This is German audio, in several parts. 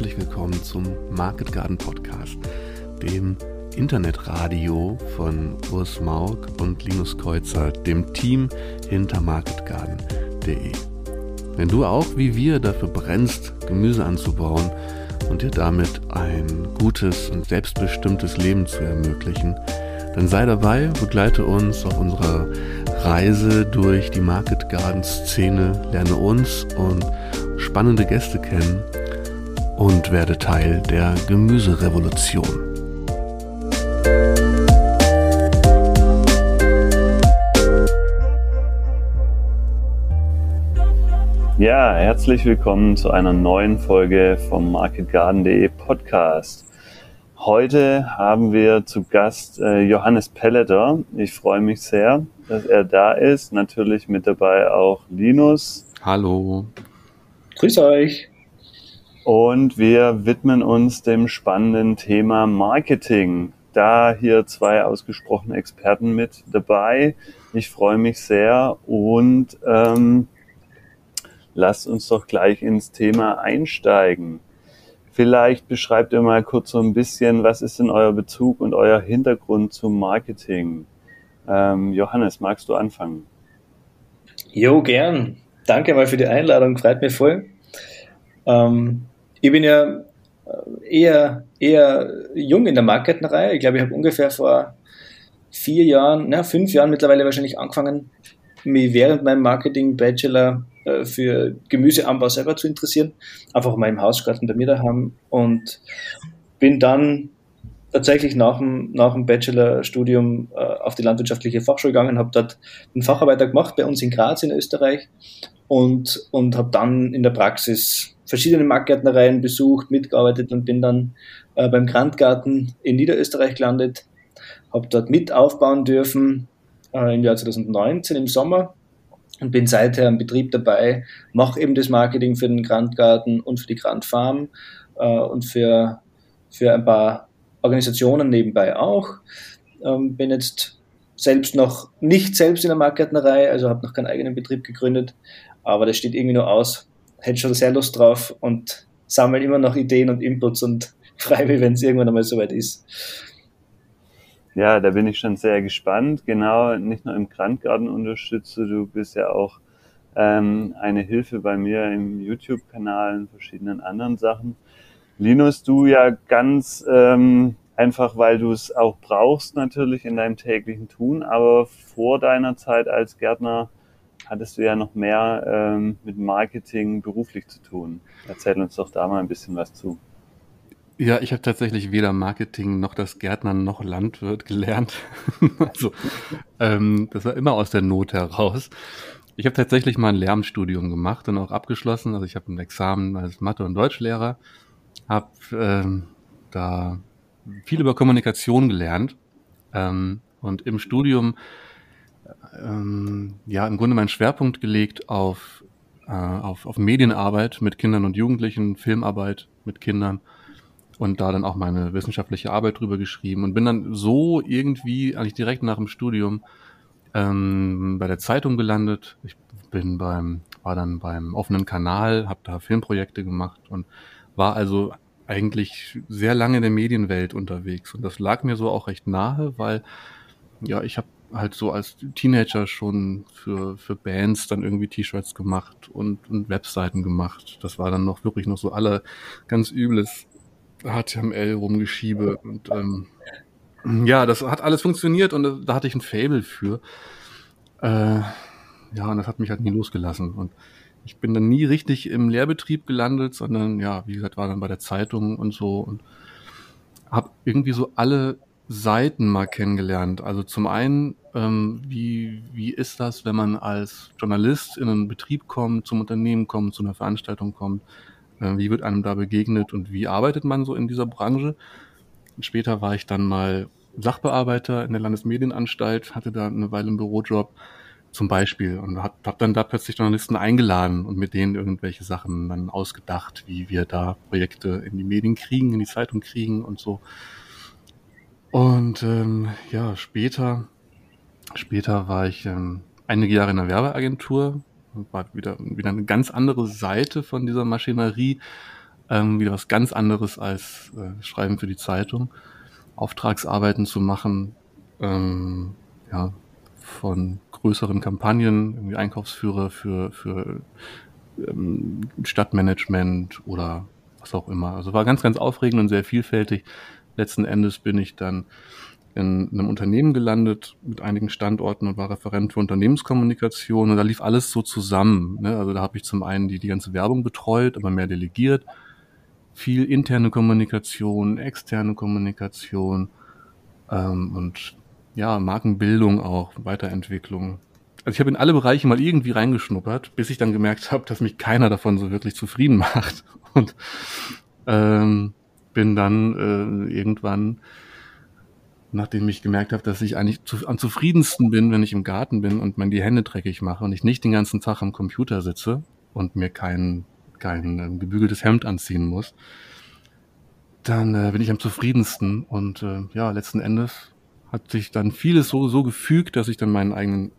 herzlich willkommen zum Market Garden Podcast, dem Internetradio von Urs Maug und Linus Kreuzer, dem Team hinter marketgarden.de. Wenn du auch wie wir dafür brennst, Gemüse anzubauen und dir damit ein gutes und selbstbestimmtes Leben zu ermöglichen, dann sei dabei, begleite uns auf unserer Reise durch die Market Garden Szene, lerne uns und spannende Gäste kennen und werde Teil der Gemüserevolution. Ja, herzlich willkommen zu einer neuen Folge vom MarketGarden.de Podcast. Heute haben wir zu Gast äh, Johannes Pelleter. Ich freue mich sehr, dass er da ist. Natürlich mit dabei auch Linus. Hallo. Grüß euch. Und wir widmen uns dem spannenden Thema Marketing. Da hier zwei ausgesprochene Experten mit dabei. Ich freue mich sehr und ähm, lasst uns doch gleich ins Thema einsteigen. Vielleicht beschreibt ihr mal kurz so ein bisschen, was ist denn euer Bezug und euer Hintergrund zum Marketing? Ähm, Johannes, magst du anfangen? Jo, gern. Danke mal für die Einladung, freut mich voll. Ähm, ich bin ja äh, eher, eher jung in der Marketenreihe. Ich glaube, ich habe ungefähr vor vier Jahren, na, fünf Jahren mittlerweile wahrscheinlich angefangen, mich während meinem Marketing-Bachelor äh, für Gemüseanbau selber zu interessieren. Einfach mal im Hausgarten bei mir daheim und bin dann tatsächlich nach dem, nach dem Bachelorstudium äh, auf die landwirtschaftliche Fachschule gegangen, habe dort einen Facharbeiter gemacht bei uns in Graz in Österreich und, und habe dann in der Praxis verschiedene Marktgärtnereien besucht, mitgearbeitet und bin dann äh, beim Grandgarten in Niederösterreich gelandet, habe dort mit aufbauen dürfen äh, im Jahr 2019 im Sommer und bin seither im Betrieb dabei, mache eben das Marketing für den Grandgarten und für die Grand Farm äh, und für, für ein paar Organisationen nebenbei auch. Ähm, bin jetzt selbst noch nicht selbst in der Marktgärtnerei, also habe noch keinen eigenen Betrieb gegründet, aber das steht irgendwie nur aus. Hätte schon sehr Lust drauf und sammle immer noch Ideen und Inputs und freue mich, wenn es irgendwann einmal soweit ist. Ja, da bin ich schon sehr gespannt. Genau, nicht nur im Grandgarten unterstütze, du bist ja auch ähm, eine Hilfe bei mir im YouTube-Kanal und verschiedenen anderen Sachen. Linus, du ja ganz ähm, einfach, weil du es auch brauchst natürlich in deinem täglichen Tun, aber vor deiner Zeit als Gärtner hattest du ja noch mehr ähm, mit Marketing beruflich zu tun. Erzähl uns doch da mal ein bisschen was zu. Ja, ich habe tatsächlich weder Marketing noch das Gärtnern noch Landwirt gelernt. also ähm, das war immer aus der Not heraus. Ich habe tatsächlich mal ein Lehramtsstudium gemacht und auch abgeschlossen. Also ich habe ein Examen als Mathe- und Deutschlehrer habe ähm, da viel über Kommunikation gelernt ähm, und im Studium ähm, ja im Grunde meinen Schwerpunkt gelegt auf, äh, auf, auf Medienarbeit mit Kindern und Jugendlichen, Filmarbeit mit Kindern und da dann auch meine wissenschaftliche Arbeit drüber geschrieben und bin dann so irgendwie eigentlich direkt nach dem Studium ähm, bei der Zeitung gelandet. Ich bin beim war dann beim offenen Kanal, habe da Filmprojekte gemacht und war also eigentlich sehr lange in der Medienwelt unterwegs. Und das lag mir so auch recht nahe, weil ja, ich habe halt so als Teenager schon für, für Bands dann irgendwie T-Shirts gemacht und, und Webseiten gemacht. Das war dann noch wirklich noch so alle ganz übles HTML rumgeschiebe und ähm, ja, das hat alles funktioniert und da hatte ich ein Fable für. Äh, ja, und das hat mich halt nie losgelassen. Und ich bin dann nie richtig im Lehrbetrieb gelandet, sondern ja, wie gesagt, war dann bei der Zeitung und so und habe irgendwie so alle Seiten mal kennengelernt. Also zum einen, ähm, wie, wie ist das, wenn man als Journalist in einen Betrieb kommt, zum Unternehmen kommt, zu einer Veranstaltung kommt? Äh, wie wird einem da begegnet und wie arbeitet man so in dieser Branche? Später war ich dann mal Sachbearbeiter in der Landesmedienanstalt, hatte da eine Weile einen Bürojob zum Beispiel und habe hab dann da plötzlich Journalisten eingeladen und mit denen irgendwelche Sachen dann ausgedacht, wie wir da Projekte in die Medien kriegen, in die Zeitung kriegen und so. Und ähm, ja, später, später war ich ähm, einige Jahre in der Werbeagentur, war wieder, wieder eine ganz andere Seite von dieser Maschinerie. Ähm, wieder was ganz anderes als äh, Schreiben für die Zeitung. Auftragsarbeiten zu machen, ähm, ja, von größeren Kampagnen, irgendwie Einkaufsführer für, für ähm, Stadtmanagement oder was auch immer. Also war ganz, ganz aufregend und sehr vielfältig. Letzten Endes bin ich dann in einem Unternehmen gelandet mit einigen Standorten und war Referent für Unternehmenskommunikation und da lief alles so zusammen. Ne? Also da habe ich zum einen die, die ganze Werbung betreut, aber mehr delegiert, viel interne Kommunikation, externe Kommunikation ähm, und ja, Markenbildung auch, Weiterentwicklung. Also ich habe in alle Bereiche mal irgendwie reingeschnuppert, bis ich dann gemerkt habe, dass mich keiner davon so wirklich zufrieden macht. Und ähm, bin dann äh, irgendwann nachdem ich gemerkt habe, dass ich eigentlich zu, am zufriedensten bin, wenn ich im Garten bin und man die Hände dreckig mache und ich nicht den ganzen Tag am Computer sitze und mir kein, kein äh, gebügeltes Hemd anziehen muss, dann äh, bin ich am zufriedensten. Und äh, ja, letzten Endes hat sich dann vieles so, so gefügt, dass ich dann meinen eigenen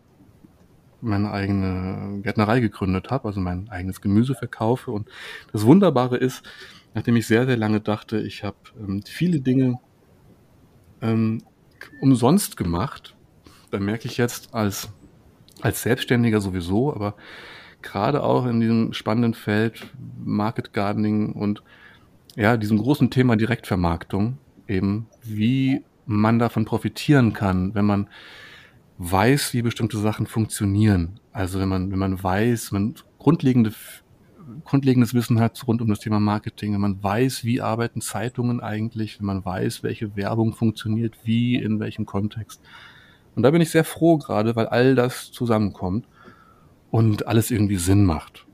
meine eigene Gärtnerei gegründet habe, also mein eigenes Gemüse verkaufe. Und das Wunderbare ist, nachdem ich sehr, sehr lange dachte, ich habe ähm, viele Dinge ähm, umsonst gemacht. Da merke ich jetzt als, als Selbstständiger sowieso, aber gerade auch in diesem spannenden Feld Market Gardening und ja, diesem großen Thema Direktvermarktung eben, wie man davon profitieren kann, wenn man weiß, wie bestimmte Sachen funktionieren. Also wenn man, wenn man weiß, man grundlegende grundlegendes Wissen hat rund um das Thema Marketing, wenn man weiß, wie arbeiten Zeitungen eigentlich, wenn man weiß, welche Werbung funktioniert, wie, in welchem Kontext. Und da bin ich sehr froh gerade, weil all das zusammenkommt und alles irgendwie Sinn macht.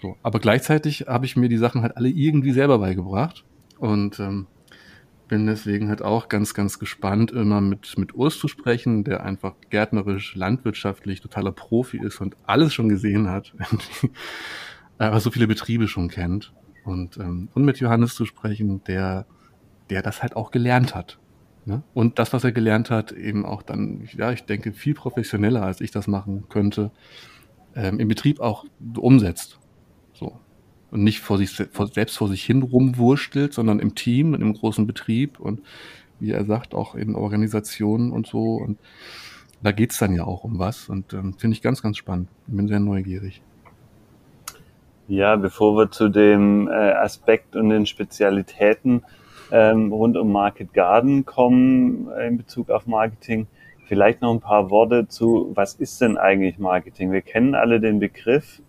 So. Aber gleichzeitig habe ich mir die Sachen halt alle irgendwie selber beigebracht und ähm, bin deswegen halt auch ganz, ganz gespannt, immer mit, mit Urs zu sprechen, der einfach gärtnerisch, landwirtschaftlich totaler Profi ist und alles schon gesehen hat. aber so viele Betriebe schon kennt. Und, ähm, und mit Johannes zu sprechen, der, der das halt auch gelernt hat. Ne? Und das, was er gelernt hat, eben auch dann, ja, ich denke, viel professioneller, als ich das machen könnte, ähm, im Betrieb auch umsetzt. So. Und nicht vor sich, vor, selbst vor sich hin rumwurstelt, sondern im Team, in einem großen Betrieb und wie er sagt, auch in Organisationen und so. Und da geht's dann ja auch um was. Und ähm, finde ich ganz, ganz spannend. Bin sehr neugierig. Ja, bevor wir zu dem äh, Aspekt und den Spezialitäten ähm, rund um Market Garden kommen äh, in Bezug auf Marketing, vielleicht noch ein paar Worte zu, was ist denn eigentlich Marketing? Wir kennen alle den Begriff,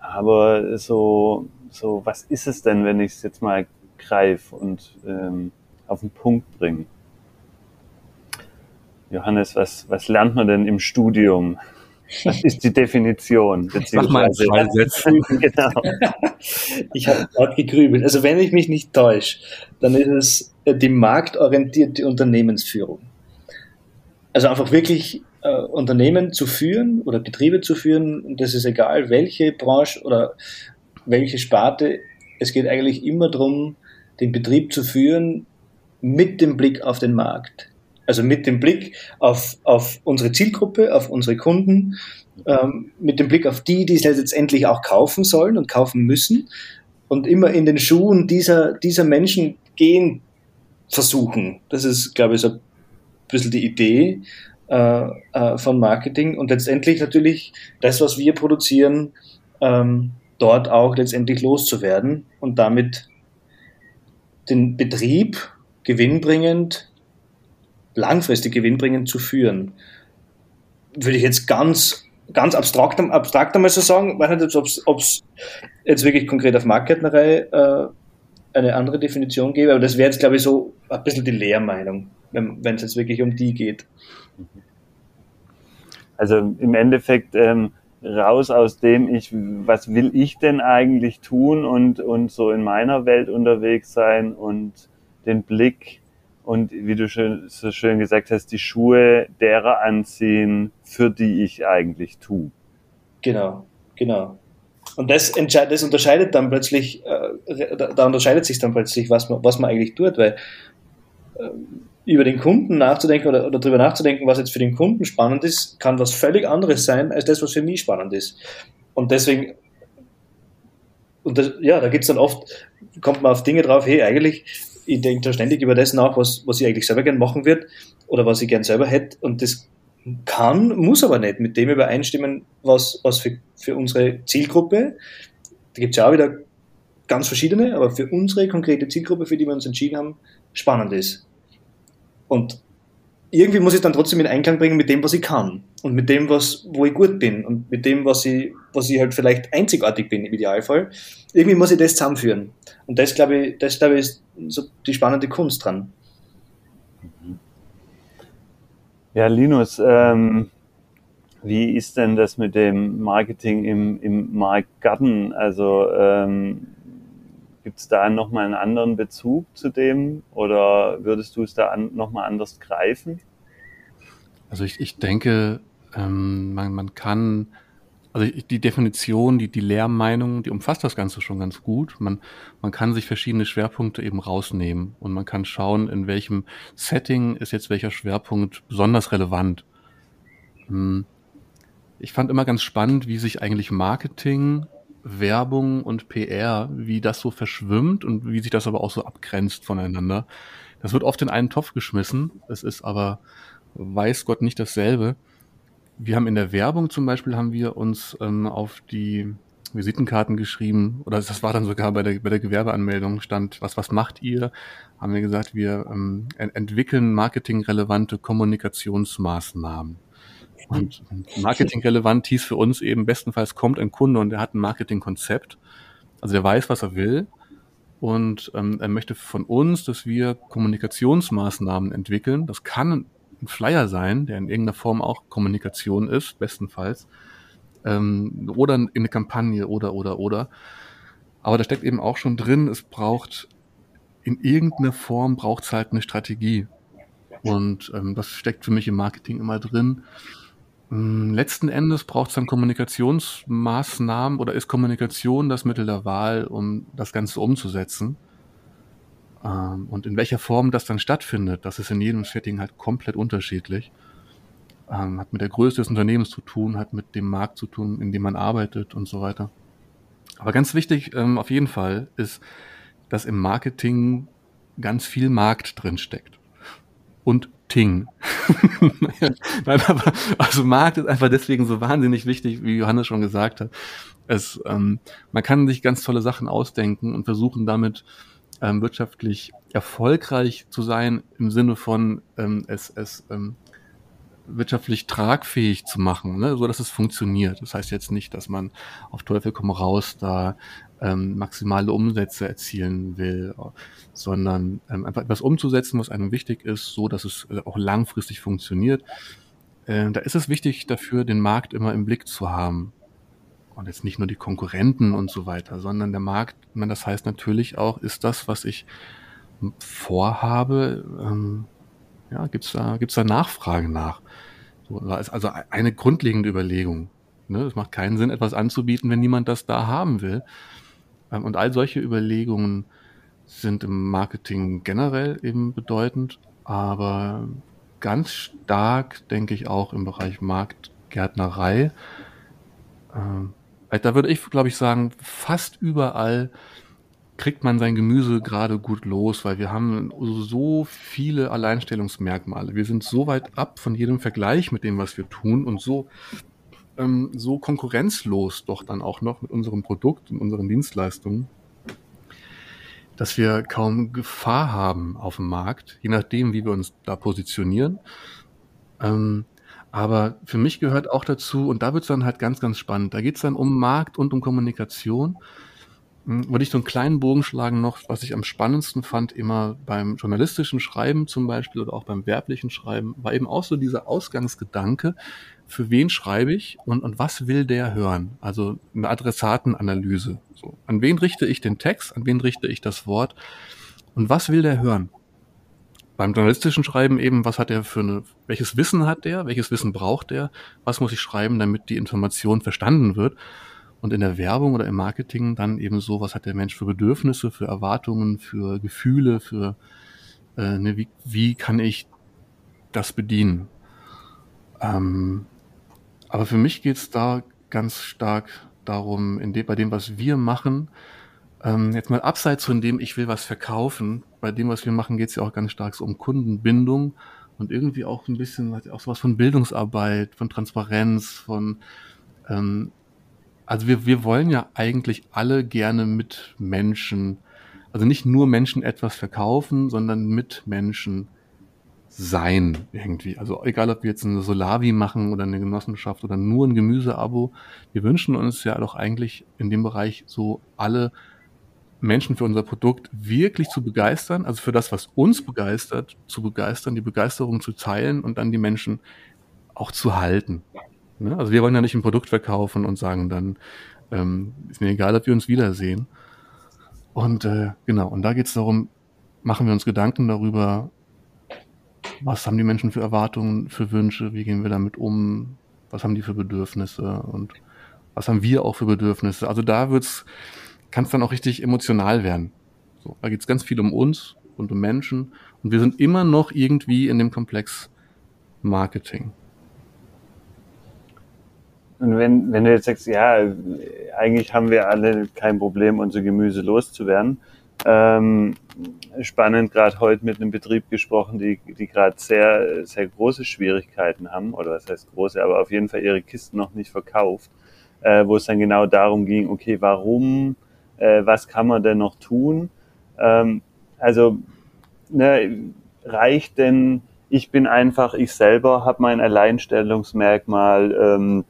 aber so, so was ist es denn, wenn ich es jetzt mal greife und ähm, auf den Punkt bringe? Johannes, was, was lernt man denn im Studium? Das ist die Definition. Sag mal zwei genau. Ich habe gerade gegrübelt. Also wenn ich mich nicht täusche, dann ist es äh, die marktorientierte Unternehmensführung. Also einfach wirklich äh, Unternehmen zu führen oder Betriebe zu führen, und das ist egal, welche Branche oder welche Sparte. Es geht eigentlich immer darum, den Betrieb zu führen mit dem Blick auf den Markt. Also mit dem Blick auf, auf unsere Zielgruppe, auf unsere Kunden, ähm, mit dem Blick auf die, die es letztendlich auch kaufen sollen und kaufen müssen und immer in den Schuhen dieser, dieser Menschen gehen versuchen. Das ist, glaube ich, so ein bisschen die Idee äh, äh, von Marketing und letztendlich natürlich das, was wir produzieren, ähm, dort auch letztendlich loszuwerden und damit den Betrieb gewinnbringend langfristig gewinnbringend zu führen. Würde ich jetzt ganz, ganz abstrakt, abstrakt einmal so sagen. Ich weiß nicht, ob es jetzt wirklich konkret auf Marktgärtnerei äh, eine andere Definition gäbe, aber das wäre jetzt, glaube ich, so ein bisschen die Lehrmeinung, wenn es jetzt wirklich um die geht. Also im Endeffekt ähm, raus aus dem, ich, was will ich denn eigentlich tun und, und so in meiner Welt unterwegs sein und den Blick und wie du schön, so schön gesagt hast, die Schuhe derer anziehen, für die ich eigentlich tue. Genau, genau. Und das, das unterscheidet dann plötzlich, äh, da unterscheidet sich dann plötzlich, was man, was man eigentlich tut, weil äh, über den Kunden nachzudenken oder, oder darüber nachzudenken, was jetzt für den Kunden spannend ist, kann was völlig anderes sein, als das, was für mich spannend ist. Und deswegen und das, ja, da gibt's dann oft, kommt man auf Dinge drauf, hey, eigentlich, ich denke da ständig über das nach, was, was ich eigentlich selber gern machen wird oder was ich gern selber hätte und das kann, muss aber nicht mit dem übereinstimmen, was, was für, für unsere Zielgruppe, da gibt's ja auch wieder ganz verschiedene, aber für unsere konkrete Zielgruppe, für die wir uns entschieden haben, spannend ist. Und irgendwie muss ich dann trotzdem in Einklang bringen mit dem, was ich kann und mit dem, was, wo ich gut bin und mit dem, was ich, was ich halt vielleicht einzigartig bin im Idealfall. Irgendwie muss ich das zusammenführen. Und das glaube ich, das glaube ich ist so die spannende Kunst dran. Ja, Linus, ähm, wie ist denn das mit dem Marketing im, im Marktgarten? Also ähm, Gibt es da nochmal einen anderen Bezug zu dem oder würdest du es da an, nochmal anders greifen? Also ich, ich denke, ähm, man, man kann, also die Definition, die, die Lehrmeinung, die umfasst das Ganze schon ganz gut. Man, man kann sich verschiedene Schwerpunkte eben rausnehmen und man kann schauen, in welchem Setting ist jetzt welcher Schwerpunkt besonders relevant. Hm. Ich fand immer ganz spannend, wie sich eigentlich Marketing Werbung und PR, wie das so verschwimmt und wie sich das aber auch so abgrenzt voneinander. Das wird oft in einen Topf geschmissen. Es ist aber, weiß Gott, nicht dasselbe. Wir haben in der Werbung zum Beispiel, haben wir uns ähm, auf die Visitenkarten geschrieben, oder das war dann sogar bei der, bei der Gewerbeanmeldung, stand, was, was macht ihr? Haben wir gesagt, wir ähm, entwickeln marketingrelevante Kommunikationsmaßnahmen. Und marketingrelevant hieß für uns eben, bestenfalls kommt ein Kunde und der hat ein Marketingkonzept. Also der weiß, was er will. Und ähm, er möchte von uns, dass wir Kommunikationsmaßnahmen entwickeln. Das kann ein Flyer sein, der in irgendeiner Form auch Kommunikation ist, bestenfalls. Ähm, oder in eine Kampagne oder, oder, oder. Aber da steckt eben auch schon drin, es braucht in irgendeiner Form braucht es halt eine Strategie. Und ähm, das steckt für mich im Marketing immer drin. Hm, letzten Endes braucht es dann Kommunikationsmaßnahmen oder ist Kommunikation das Mittel der Wahl, um das Ganze umzusetzen? Ähm, und in welcher Form das dann stattfindet, das ist in jedem Setting halt komplett unterschiedlich. Ähm, hat mit der Größe des Unternehmens zu tun, hat mit dem Markt zu tun, in dem man arbeitet und so weiter. Aber ganz wichtig ähm, auf jeden Fall ist, dass im Marketing ganz viel Markt drin steckt. Und Ting. Nein, aber, also Markt ist einfach deswegen so wahnsinnig wichtig, wie Johannes schon gesagt hat. Es, ähm, man kann sich ganz tolle Sachen ausdenken und versuchen damit ähm, wirtschaftlich erfolgreich zu sein im Sinne von ähm, es, es ähm, wirtschaftlich tragfähig zu machen, ne, so dass es funktioniert. Das heißt jetzt nicht, dass man auf Teufel komm raus da ähm, maximale Umsätze erzielen will, sondern ähm, einfach etwas umzusetzen, was einem wichtig ist, so dass es äh, auch langfristig funktioniert. Äh, da ist es wichtig dafür, den Markt immer im Blick zu haben. Und jetzt nicht nur die Konkurrenten und so weiter, sondern der Markt, das heißt natürlich auch, ist das, was ich vorhabe, ähm, ja, gibt's da, gibt's da Nachfrage nach? So, also eine grundlegende Überlegung. Ne? Es macht keinen Sinn, etwas anzubieten, wenn niemand das da haben will. Ähm, und all solche Überlegungen sind im Marketing generell eben bedeutend, aber ganz stark, denke ich, auch im Bereich Marktgärtnerei. Ähm, da würde ich, glaube ich, sagen, fast überall kriegt man sein Gemüse gerade gut los, weil wir haben so viele Alleinstellungsmerkmale. Wir sind so weit ab von jedem Vergleich mit dem, was wir tun und so ähm, so konkurrenzlos doch dann auch noch mit unserem Produkt und unseren Dienstleistungen, dass wir kaum Gefahr haben auf dem Markt, je nachdem, wie wir uns da positionieren. Ähm, aber für mich gehört auch dazu, und da wird es dann halt ganz, ganz spannend, da geht es dann um Markt und um Kommunikation. Hm, würde ich so einen kleinen Bogen schlagen noch, was ich am spannendsten fand, immer beim journalistischen Schreiben zum Beispiel oder auch beim werblichen Schreiben, war eben auch so dieser Ausgangsgedanke, für wen schreibe ich und, und was will der hören? Also eine Adressatenanalyse. So, an wen richte ich den Text, an wen richte ich das Wort und was will der hören? Beim journalistischen Schreiben eben, was hat er für eine, welches Wissen hat der, welches Wissen braucht er, was muss ich schreiben, damit die Information verstanden wird? Und in der Werbung oder im Marketing dann eben so, was hat der Mensch für Bedürfnisse, für Erwartungen, für Gefühle, für äh, ne, wie, wie kann ich das bedienen? Ähm, aber für mich geht es da ganz stark darum, in dem, bei dem, was wir machen, ähm, jetzt mal abseits von dem, ich will was verkaufen, bei dem, was wir machen, geht es ja auch ganz stark so um Kundenbindung und irgendwie auch ein bisschen auch sowas von Bildungsarbeit, von Transparenz, von ähm, also wir, wir wollen ja eigentlich alle gerne mit Menschen, also nicht nur Menschen etwas verkaufen, sondern mit Menschen sein irgendwie. Also egal, ob wir jetzt eine Solavi machen oder eine Genossenschaft oder nur ein Gemüseabo, wir wünschen uns ja doch eigentlich in dem Bereich so alle Menschen für unser Produkt wirklich zu begeistern, also für das, was uns begeistert, zu begeistern, die Begeisterung zu teilen und dann die Menschen auch zu halten. Ne? Also wir wollen ja nicht ein Produkt verkaufen und sagen dann, ähm, ist mir egal, ob wir uns wiedersehen. Und äh, genau, und da geht es darum, machen wir uns Gedanken darüber, was haben die Menschen für Erwartungen, für Wünsche, wie gehen wir damit um, was haben die für Bedürfnisse und was haben wir auch für Bedürfnisse. Also da wird's, kann es dann auch richtig emotional werden. So, da geht es ganz viel um uns und um Menschen und wir sind immer noch irgendwie in dem Komplex Marketing. Und wenn, wenn du jetzt sagst, ja, eigentlich haben wir alle kein Problem, unser Gemüse loszuwerden. Ähm, spannend, gerade heute mit einem Betrieb gesprochen, die, die gerade sehr, sehr große Schwierigkeiten haben, oder was heißt große, aber auf jeden Fall ihre Kisten noch nicht verkauft, äh, wo es dann genau darum ging, okay, warum, äh, was kann man denn noch tun? Ähm, also ne, reicht denn, ich bin einfach ich selber, habe mein Alleinstellungsmerkmal, ähm,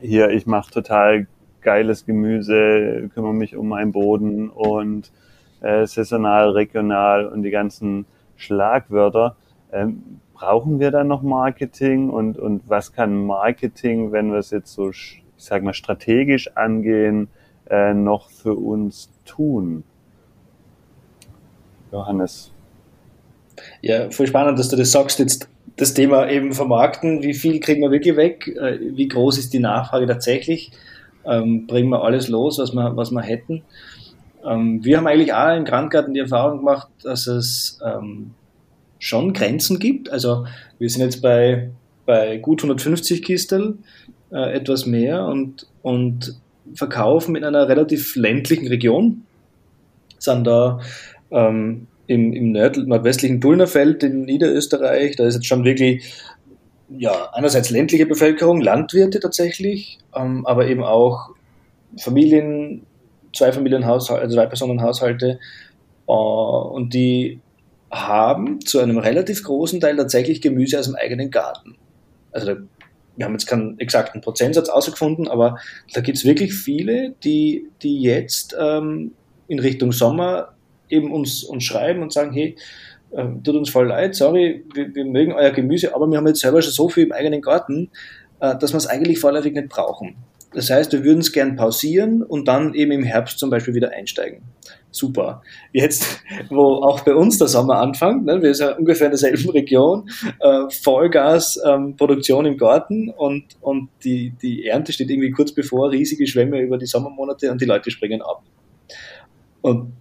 hier, ich mache total geiles Gemüse, kümmere mich um meinen Boden und äh, saisonal, regional und die ganzen Schlagwörter. Ähm, brauchen wir dann noch Marketing und, und was kann Marketing, wenn wir es jetzt so, ich sag mal, strategisch angehen, äh, noch für uns tun? Johannes. Ja, voll spannend, dass du das sagst. Jetzt das Thema eben vermarkten, wie viel kriegen wir wirklich weg, äh, wie groß ist die Nachfrage tatsächlich, ähm, bringen wir alles los, was wir, was wir hätten. Ähm, wir haben eigentlich auch im Grandgarten die Erfahrung gemacht, dass es ähm, schon Grenzen gibt. Also wir sind jetzt bei, bei gut 150 Kistel, äh, etwas mehr und, und verkaufen in einer relativ ländlichen Region. Sind da ähm, im, im nord nordwestlichen Tullnerfeld in Niederösterreich. Da ist jetzt schon wirklich, ja, einerseits ländliche Bevölkerung, Landwirte tatsächlich, ähm, aber eben auch Familien, zwei Familienhaushalte, also zwei Personenhaushalte. Äh, und die haben zu einem relativ großen Teil tatsächlich Gemüse aus dem eigenen Garten. Also da, wir haben jetzt keinen exakten Prozentsatz ausgefunden, aber da gibt es wirklich viele, die, die jetzt ähm, in Richtung Sommer eben uns, uns schreiben und sagen, hey, äh, tut uns voll leid, sorry, wir, wir, mögen euer Gemüse, aber wir haben jetzt selber schon so viel im eigenen Garten, äh, dass wir es eigentlich vorläufig nicht brauchen. Das heißt, wir würden es gern pausieren und dann eben im Herbst zum Beispiel wieder einsteigen. Super. Jetzt, wo auch bei uns der Sommer anfängt, ne, wir sind ja ungefähr in derselben Region, äh, Vollgasproduktion ähm, im Garten und, und die, die Ernte steht irgendwie kurz bevor, riesige Schwämme über die Sommermonate und die Leute springen ab. Und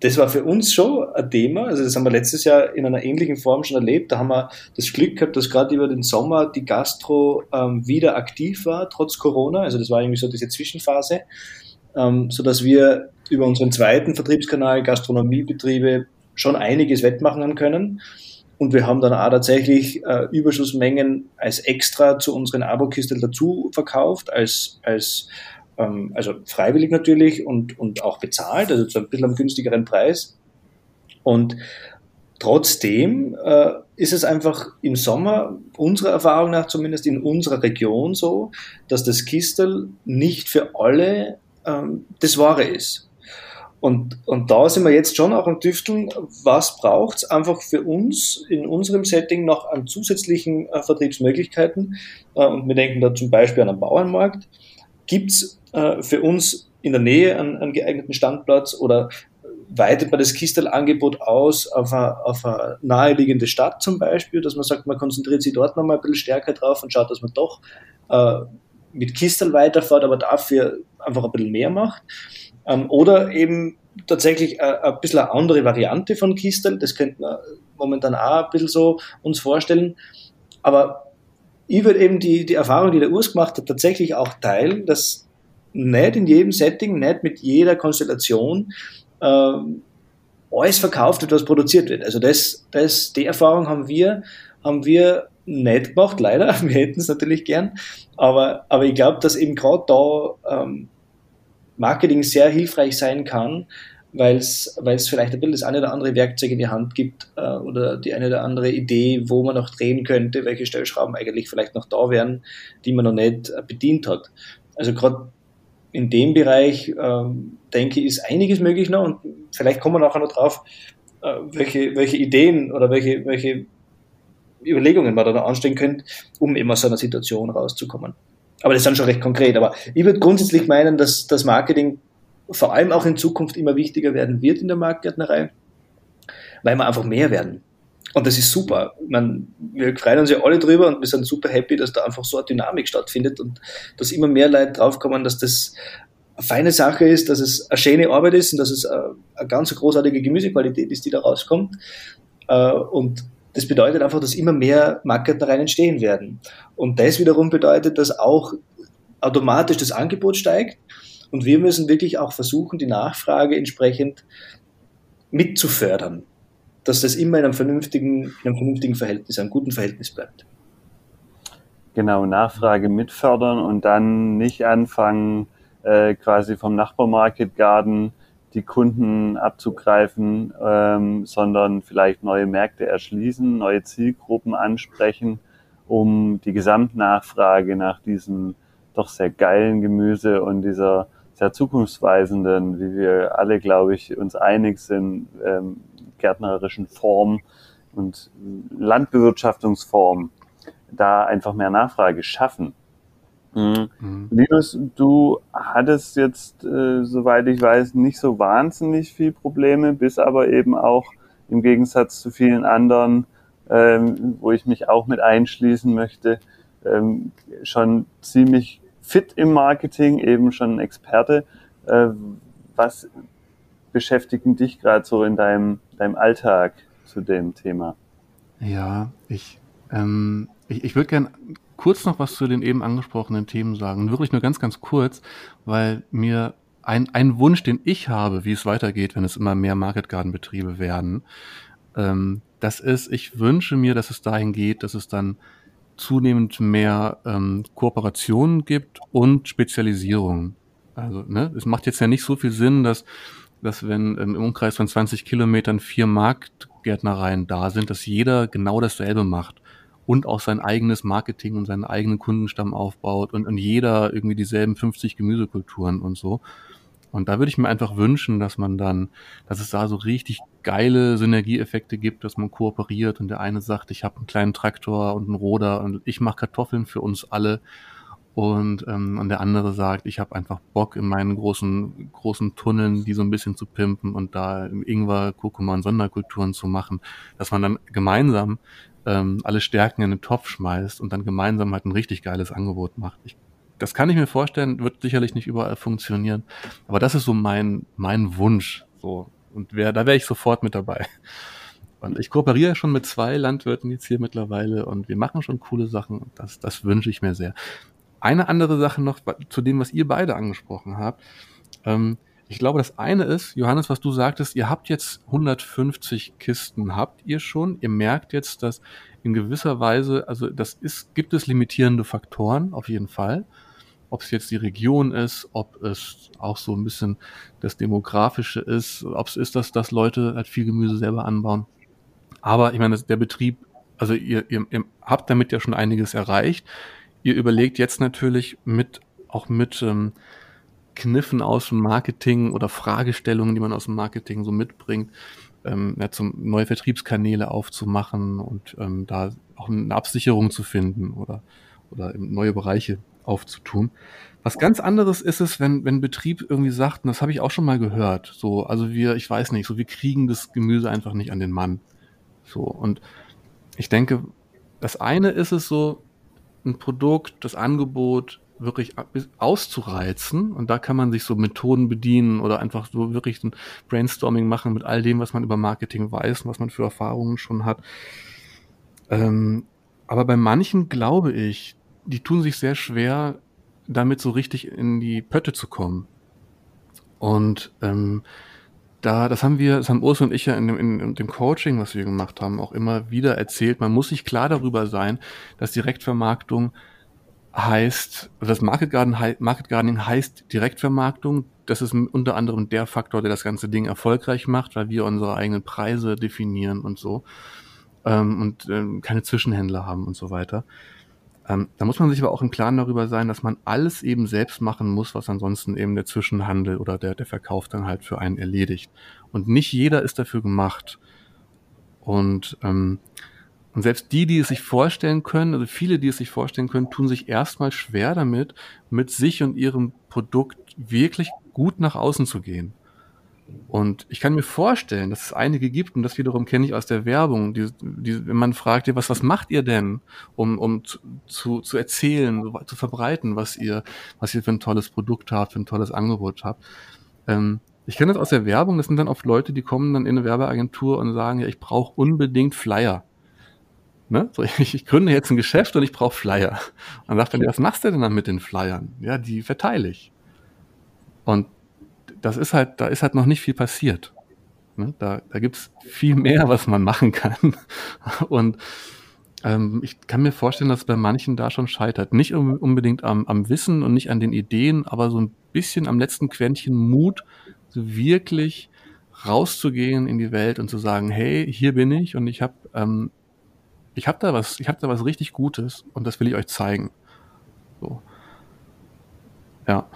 das war für uns schon ein Thema. Also das haben wir letztes Jahr in einer ähnlichen Form schon erlebt. Da haben wir das Glück gehabt, dass gerade über den Sommer die Gastro ähm, wieder aktiv war, trotz Corona. Also das war irgendwie so diese Zwischenphase, ähm, so wir über unseren zweiten Vertriebskanal Gastronomiebetriebe schon einiges wettmachen können. Und wir haben dann auch tatsächlich äh, Überschussmengen als extra zu unseren Abo-Kisteln dazu verkauft, als, als ähm, also freiwillig natürlich und, und auch bezahlt, also zu ein bisschen am günstigeren Preis. Und trotzdem äh, ist es einfach im Sommer, unserer Erfahrung nach zumindest in unserer Region so, dass das Kistel nicht für alle ähm, das Wahre ist. Und, und da sind wir jetzt schon auch am Tüfteln, was braucht es einfach für uns in unserem Setting noch an zusätzlichen äh, Vertriebsmöglichkeiten. Äh, und wir denken da zum Beispiel an einen Bauernmarkt. Gibt es äh, für uns in der Nähe einen, einen geeigneten Standplatz oder weitet man das Kistel-Angebot aus auf eine, auf eine naheliegende Stadt zum Beispiel, dass man sagt, man konzentriert sich dort nochmal ein bisschen stärker drauf und schaut, dass man doch äh, mit Kistel weiterfährt, aber dafür einfach ein bisschen mehr macht. Ähm, oder eben tatsächlich ein, ein bisschen eine andere Variante von Kistel, das könnte man momentan auch ein bisschen so uns vorstellen. Aber ich würde eben die, die Erfahrung, die der Urs gemacht hat, tatsächlich auch teilen, dass nicht in jedem Setting, nicht mit jeder Konstellation äh, alles verkauft wird, was produziert wird. Also das, das, die Erfahrung haben wir, haben wir nicht gemacht, leider. Wir hätten es natürlich gern. Aber, aber ich glaube, dass eben gerade da ähm, Marketing sehr hilfreich sein kann, weil es vielleicht ein bisschen das eine oder andere Werkzeug in die Hand gibt äh, oder die eine oder andere Idee, wo man noch drehen könnte, welche Stellschrauben eigentlich vielleicht noch da wären, die man noch nicht äh, bedient hat. Also gerade in dem Bereich, äh, denke ich, ist einiges möglich noch und vielleicht kommen wir nachher noch drauf, äh, welche, welche Ideen oder welche, welche Überlegungen man da noch anstellen könnte, um immer aus so einer Situation rauszukommen. Aber das ist dann schon recht konkret. Aber ich würde grundsätzlich meinen, dass das Marketing vor allem auch in Zukunft immer wichtiger werden wird in der Marktgärtnerei, weil wir einfach mehr werden. Und das ist super. Man, wir freuen uns ja alle drüber und wir sind super happy, dass da einfach so eine Dynamik stattfindet und dass immer mehr Leute draufkommen, dass das eine feine Sache ist, dass es eine schöne Arbeit ist und dass es eine ganz großartige Gemüsequalität ist, die da rauskommt. Äh, und das bedeutet einfach, dass immer mehr Marktgärtnereien entstehen werden. Und das wiederum bedeutet, dass auch automatisch das Angebot steigt und wir müssen wirklich auch versuchen, die Nachfrage entsprechend mitzufördern, dass das immer in einem vernünftigen, in einem vernünftigen Verhältnis, einem guten Verhältnis bleibt. Genau, Nachfrage mitfördern und dann nicht anfangen, äh, quasi vom Nachbarmarket Garden die Kunden abzugreifen, ähm, sondern vielleicht neue Märkte erschließen, neue Zielgruppen ansprechen, um die Gesamtnachfrage nach diesem doch sehr geilen Gemüse und dieser sehr zukunftsweisenden, wie wir alle, glaube ich, uns einig sind, ähm, gärtnerischen Form und Landbewirtschaftungsform da einfach mehr Nachfrage schaffen. Mhm. Mhm. Linus, du hattest jetzt, äh, soweit ich weiß, nicht so wahnsinnig viel Probleme, bis aber eben auch im Gegensatz zu vielen anderen, ähm, wo ich mich auch mit einschließen möchte, ähm, schon ziemlich fit im Marketing, eben schon ein Experte. Äh, was beschäftigen dich gerade so in deinem, deinem Alltag zu dem Thema? Ja, ich, ähm, ich, ich würde gerne kurz noch was zu den eben angesprochenen Themen sagen. Wirklich nur ganz, ganz kurz, weil mir ein, ein Wunsch, den ich habe, wie es weitergeht, wenn es immer mehr Market Garden Betriebe werden, ähm, das ist, ich wünsche mir, dass es dahin geht, dass es dann zunehmend mehr ähm, Kooperationen gibt und Spezialisierung. Also, ne, es macht jetzt ja nicht so viel Sinn, dass, dass wenn ähm, im Umkreis von 20 Kilometern vier Marktgärtnereien da sind, dass jeder genau dasselbe macht und auch sein eigenes Marketing und seinen eigenen Kundenstamm aufbaut und, und jeder irgendwie dieselben 50 Gemüsekulturen und so. Und da würde ich mir einfach wünschen, dass man dann, dass es da so richtig geile Synergieeffekte gibt, dass man kooperiert und der eine sagt, ich habe einen kleinen Traktor und einen Roder und ich mache Kartoffeln für uns alle. Und, ähm, und der andere sagt, ich habe einfach Bock in meinen großen großen Tunneln, die so ein bisschen zu pimpen und da Ingwer, Kurkuma und Sonderkulturen zu machen, dass man dann gemeinsam ähm, alle Stärken in den Topf schmeißt und dann gemeinsam halt ein richtig geiles Angebot macht. Ich das kann ich mir vorstellen, wird sicherlich nicht überall funktionieren. Aber das ist so mein, mein Wunsch. So. Und wär, da wäre ich sofort mit dabei. Und ich kooperiere schon mit zwei Landwirten jetzt hier mittlerweile und wir machen schon coole Sachen. Das, das wünsche ich mir sehr. Eine andere Sache noch zu dem, was ihr beide angesprochen habt. Ähm, ich glaube, das eine ist, Johannes, was du sagtest, ihr habt jetzt 150 Kisten, habt ihr schon. Ihr merkt jetzt, dass in gewisser Weise, also das ist, gibt es limitierende Faktoren, auf jeden Fall ob es jetzt die Region ist, ob es auch so ein bisschen das Demografische ist, ob es ist, dass, dass Leute halt viel Gemüse selber anbauen. Aber ich meine, der Betrieb, also ihr, ihr, ihr habt damit ja schon einiges erreicht. Ihr überlegt jetzt natürlich mit, auch mit ähm, Kniffen aus dem Marketing oder Fragestellungen, die man aus dem Marketing so mitbringt, ähm, ja, zum neue Vertriebskanäle aufzumachen und ähm, da auch eine Absicherung zu finden oder, oder neue Bereiche aufzutun. Was ganz anderes ist es, wenn, wenn Betrieb irgendwie sagt, und das habe ich auch schon mal gehört, so, also wir, ich weiß nicht, so wir kriegen das Gemüse einfach nicht an den Mann. So, und ich denke, das eine ist es so, ein Produkt, das Angebot wirklich auszureizen und da kann man sich so Methoden bedienen oder einfach so wirklich ein Brainstorming machen mit all dem, was man über Marketing weiß und was man für Erfahrungen schon hat. Ähm, aber bei manchen glaube ich, die tun sich sehr schwer, damit so richtig in die Pötte zu kommen. Und ähm, da, das haben wir, das haben Urs und ich ja in dem, in, in dem Coaching, was wir gemacht haben, auch immer wieder erzählt. Man muss sich klar darüber sein, dass Direktvermarktung heißt, das Market, Garden, Market Gardening heißt Direktvermarktung. Das ist unter anderem der Faktor, der das ganze Ding erfolgreich macht, weil wir unsere eigenen Preise definieren und so ähm, und ähm, keine Zwischenhändler haben und so weiter. Ähm, da muss man sich aber auch im Klaren darüber sein, dass man alles eben selbst machen muss, was ansonsten eben der Zwischenhandel oder der, der Verkauf dann halt für einen erledigt. Und nicht jeder ist dafür gemacht. Und, ähm, und selbst die, die es sich vorstellen können, also viele, die es sich vorstellen können, tun sich erstmal schwer damit, mit sich und ihrem Produkt wirklich gut nach außen zu gehen. Und ich kann mir vorstellen, dass es einige gibt, und das wiederum kenne ich aus der Werbung, die, die, wenn man fragt, was, was macht ihr denn, um, um zu, zu, zu erzählen, zu verbreiten, was ihr, was ihr für ein tolles Produkt habt, für ein tolles Angebot habt. Ähm, ich kenne das aus der Werbung, das sind dann oft Leute, die kommen dann in eine Werbeagentur und sagen, ja, ich brauche unbedingt Flyer. Ne? So, ich, ich gründe jetzt ein Geschäft und ich brauche Flyer. Dann sagt man, was machst du denn dann mit den Flyern? Ja, die verteile ich. Und das ist halt, da ist halt noch nicht viel passiert. Ne? Da, da gibt's viel mehr, was man machen kann. Und ähm, ich kann mir vorstellen, dass es bei manchen da schon scheitert. Nicht unbedingt am, am Wissen und nicht an den Ideen, aber so ein bisschen am letzten Quäntchen Mut, so wirklich rauszugehen in die Welt und zu sagen, hey, hier bin ich und ich habe ähm, ich habe da was, ich habe da was richtig Gutes und das will ich euch zeigen. So. Ja.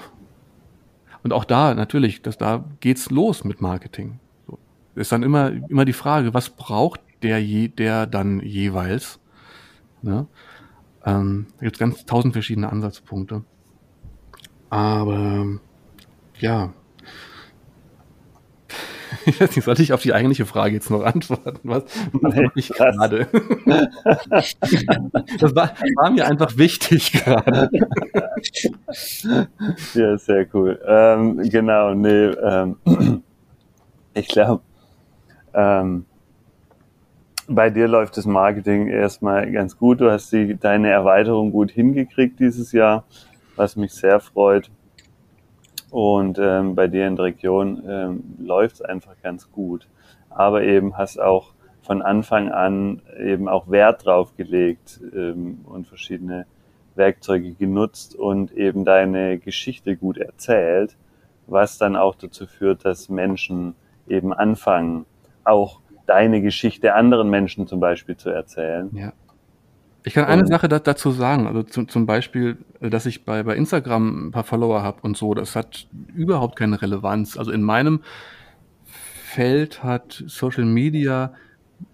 Und auch da natürlich, dass da geht's los mit Marketing. So. Ist dann immer, immer die Frage, was braucht der je, der dann jeweils? Ne? Ähm, da gibt's ganz tausend verschiedene Ansatzpunkte. Aber ja, ich weiß nicht, sollte ich auf die eigentliche Frage jetzt noch antworten? Was, was nee, ich gerade? das war, war, mir einfach wichtig gerade. ja, sehr cool. Ähm, genau, nee, ähm, ich glaube, ähm, bei dir läuft das Marketing erstmal ganz gut. Du hast die, deine Erweiterung gut hingekriegt dieses Jahr, was mich sehr freut. Und ähm, bei dir in der Region ähm, läuft es einfach ganz gut. Aber eben hast auch von Anfang an eben auch Wert drauf gelegt ähm, und verschiedene Werkzeuge genutzt und eben deine Geschichte gut erzählt, was dann auch dazu führt, dass Menschen eben anfangen, auch deine Geschichte anderen Menschen zum Beispiel zu erzählen. Ja. Ich kann eine Sache da, dazu sagen, also zu, zum Beispiel, dass ich bei, bei Instagram ein paar Follower habe und so, das hat überhaupt keine Relevanz. Also in meinem Feld hat Social Media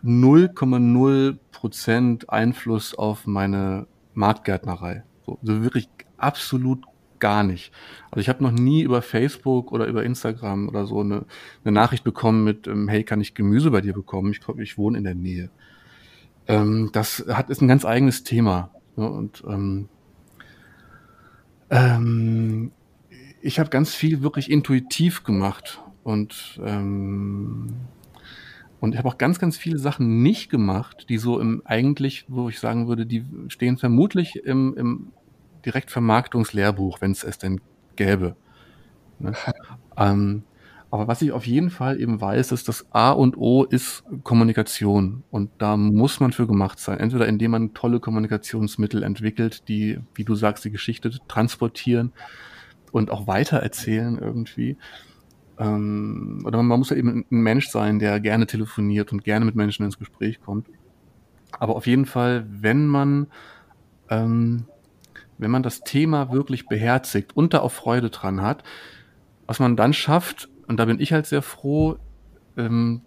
0,0 Prozent Einfluss auf meine Marktgärtnerei. So, also wirklich absolut gar nicht. Also ich habe noch nie über Facebook oder über Instagram oder so eine, eine Nachricht bekommen mit, ähm, hey, kann ich Gemüse bei dir bekommen? Ich, ich wohne in der Nähe. Ähm, das hat, ist ein ganz eigenes Thema. Ne? Und ähm, ähm, ich habe ganz viel wirklich intuitiv gemacht und ähm, und ich habe auch ganz, ganz viele Sachen nicht gemacht, die so im eigentlich, wo ich sagen würde, die stehen vermutlich im, im Direktvermarktungslehrbuch, wenn es es denn gäbe. Ne? ähm, aber was ich auf jeden Fall eben weiß, ist, dass A und O ist Kommunikation. Und da muss man für gemacht sein. Entweder indem man tolle Kommunikationsmittel entwickelt, die, wie du sagst, die Geschichte transportieren und auch weitererzählen irgendwie. Ähm, oder man muss ja eben ein Mensch sein, der gerne telefoniert und gerne mit Menschen ins Gespräch kommt. Aber auf jeden Fall, wenn man, ähm, wenn man das Thema wirklich beherzigt und da auch Freude dran hat, was man dann schafft, und da bin ich halt sehr froh, ähm,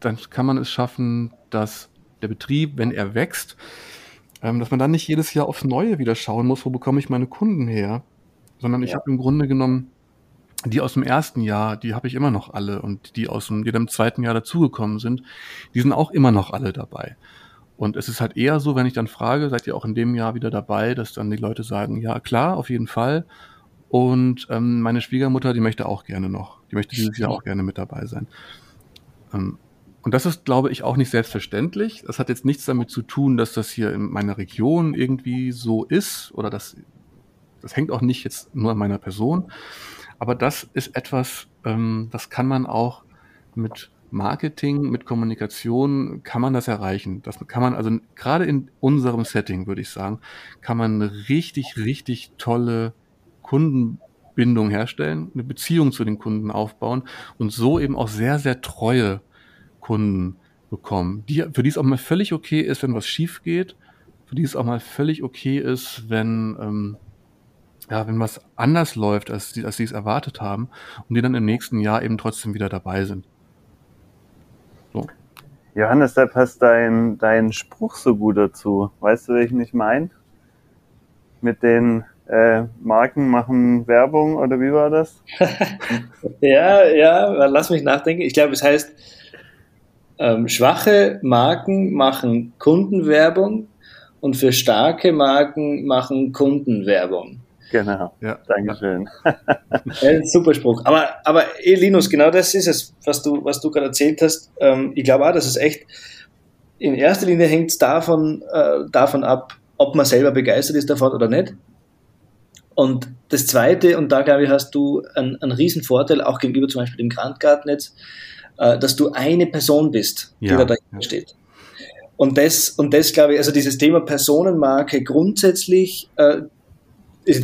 dann kann man es schaffen, dass der Betrieb, wenn er wächst, ähm, dass man dann nicht jedes Jahr aufs Neue wieder schauen muss, wo bekomme ich meine Kunden her, sondern ich ja. habe im Grunde genommen die aus dem ersten Jahr, die habe ich immer noch alle und die aus dem, die im zweiten Jahr dazugekommen sind, die sind auch immer noch alle dabei. Und es ist halt eher so, wenn ich dann frage, seid ihr auch in dem Jahr wieder dabei, dass dann die Leute sagen, ja klar, auf jeden Fall. Und ähm, meine Schwiegermutter, die möchte auch gerne noch. Die möchte dieses Jahr auch gerne mit dabei sein. Ähm, und das ist, glaube ich, auch nicht selbstverständlich. Das hat jetzt nichts damit zu tun, dass das hier in meiner Region irgendwie so ist oder dass das hängt auch nicht jetzt nur an meiner Person, aber das ist etwas, ähm, das kann man auch mit Marketing, mit Kommunikation kann man das erreichen. Das kann man also gerade in unserem Setting, würde ich sagen, kann man eine richtig, richtig tolle Kundenbindung herstellen, eine Beziehung zu den Kunden aufbauen und so eben auch sehr, sehr treue Kunden bekommen, die, für die es auch mal völlig okay ist, wenn was schief geht, für die es auch mal völlig okay ist, wenn, ähm, ja, wenn was anders läuft, als, die, als sie es erwartet haben und die dann im nächsten Jahr eben trotzdem wieder dabei sind. So. Johannes, da passt dein, dein Spruch so gut dazu. Weißt du, welchen ich meine? Mit den äh, Marken machen Werbung oder wie war das? ja, ja, lass mich nachdenken. Ich glaube, es heißt, ähm, schwache Marken machen Kundenwerbung und für starke Marken machen Kundenwerbung. Genau. Ja. Dankeschön. Ja, super Spruch. Aber, aber eh, Linus, genau das ist es, was du, was du gerade erzählt hast. Ähm, ich glaube auch, dass es echt in erster Linie hängt es davon, äh, davon ab, ob man selber begeistert ist davon oder nicht. Und das Zweite, und da glaube ich, hast du einen, einen riesen Vorteil, auch gegenüber zum Beispiel dem Grandgartnetz, äh, dass du eine Person bist, die ja. da dahinter steht. Und das, und das glaube ich, also dieses Thema Personenmarke grundsätzlich, äh,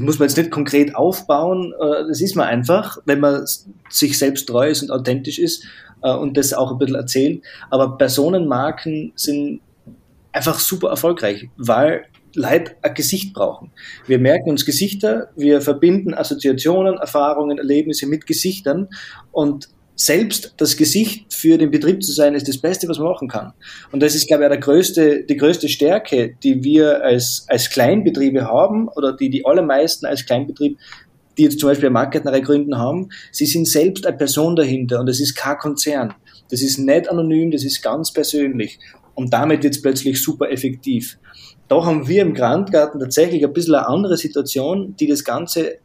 muss man jetzt nicht konkret aufbauen, äh, das ist man einfach, wenn man sich selbst treu ist und authentisch ist äh, und das auch ein bisschen erzählt. Aber Personenmarken sind einfach super erfolgreich, weil Leute ein Gesicht brauchen. Wir merken uns Gesichter, wir verbinden Assoziationen, Erfahrungen, Erlebnisse mit Gesichtern und selbst das Gesicht für den Betrieb zu sein, ist das Beste, was man machen kann. Und das ist, glaube ich, der größte, die größte Stärke, die wir als, als Kleinbetriebe haben oder die die allermeisten als Kleinbetrieb, die jetzt zum Beispiel eine Marketnerei gründen haben. Sie sind selbst eine Person dahinter und es ist kein Konzern. Das ist nicht anonym, das ist ganz persönlich. Und damit wird es plötzlich super effektiv. Da haben wir im Grandgarten tatsächlich ein bisschen eine andere Situation, die das Ganze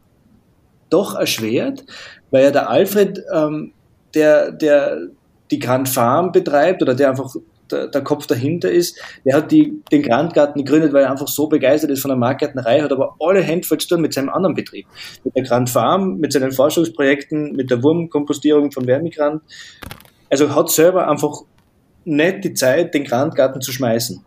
doch erschwert, weil ja der Alfred ähm, der, der die Grand Farm betreibt oder der einfach der, der Kopf dahinter ist, der hat die, den Grandgarten gegründet, weil er einfach so begeistert ist von der Marktgärtnerei, hat aber alle Hände voll zu tun mit seinem anderen Betrieb. Mit der Grand Farm, mit seinen Forschungsprojekten, mit der Wurmkompostierung von Vermigrant. Also hat selber einfach nicht die Zeit, den Grandgarten zu schmeißen.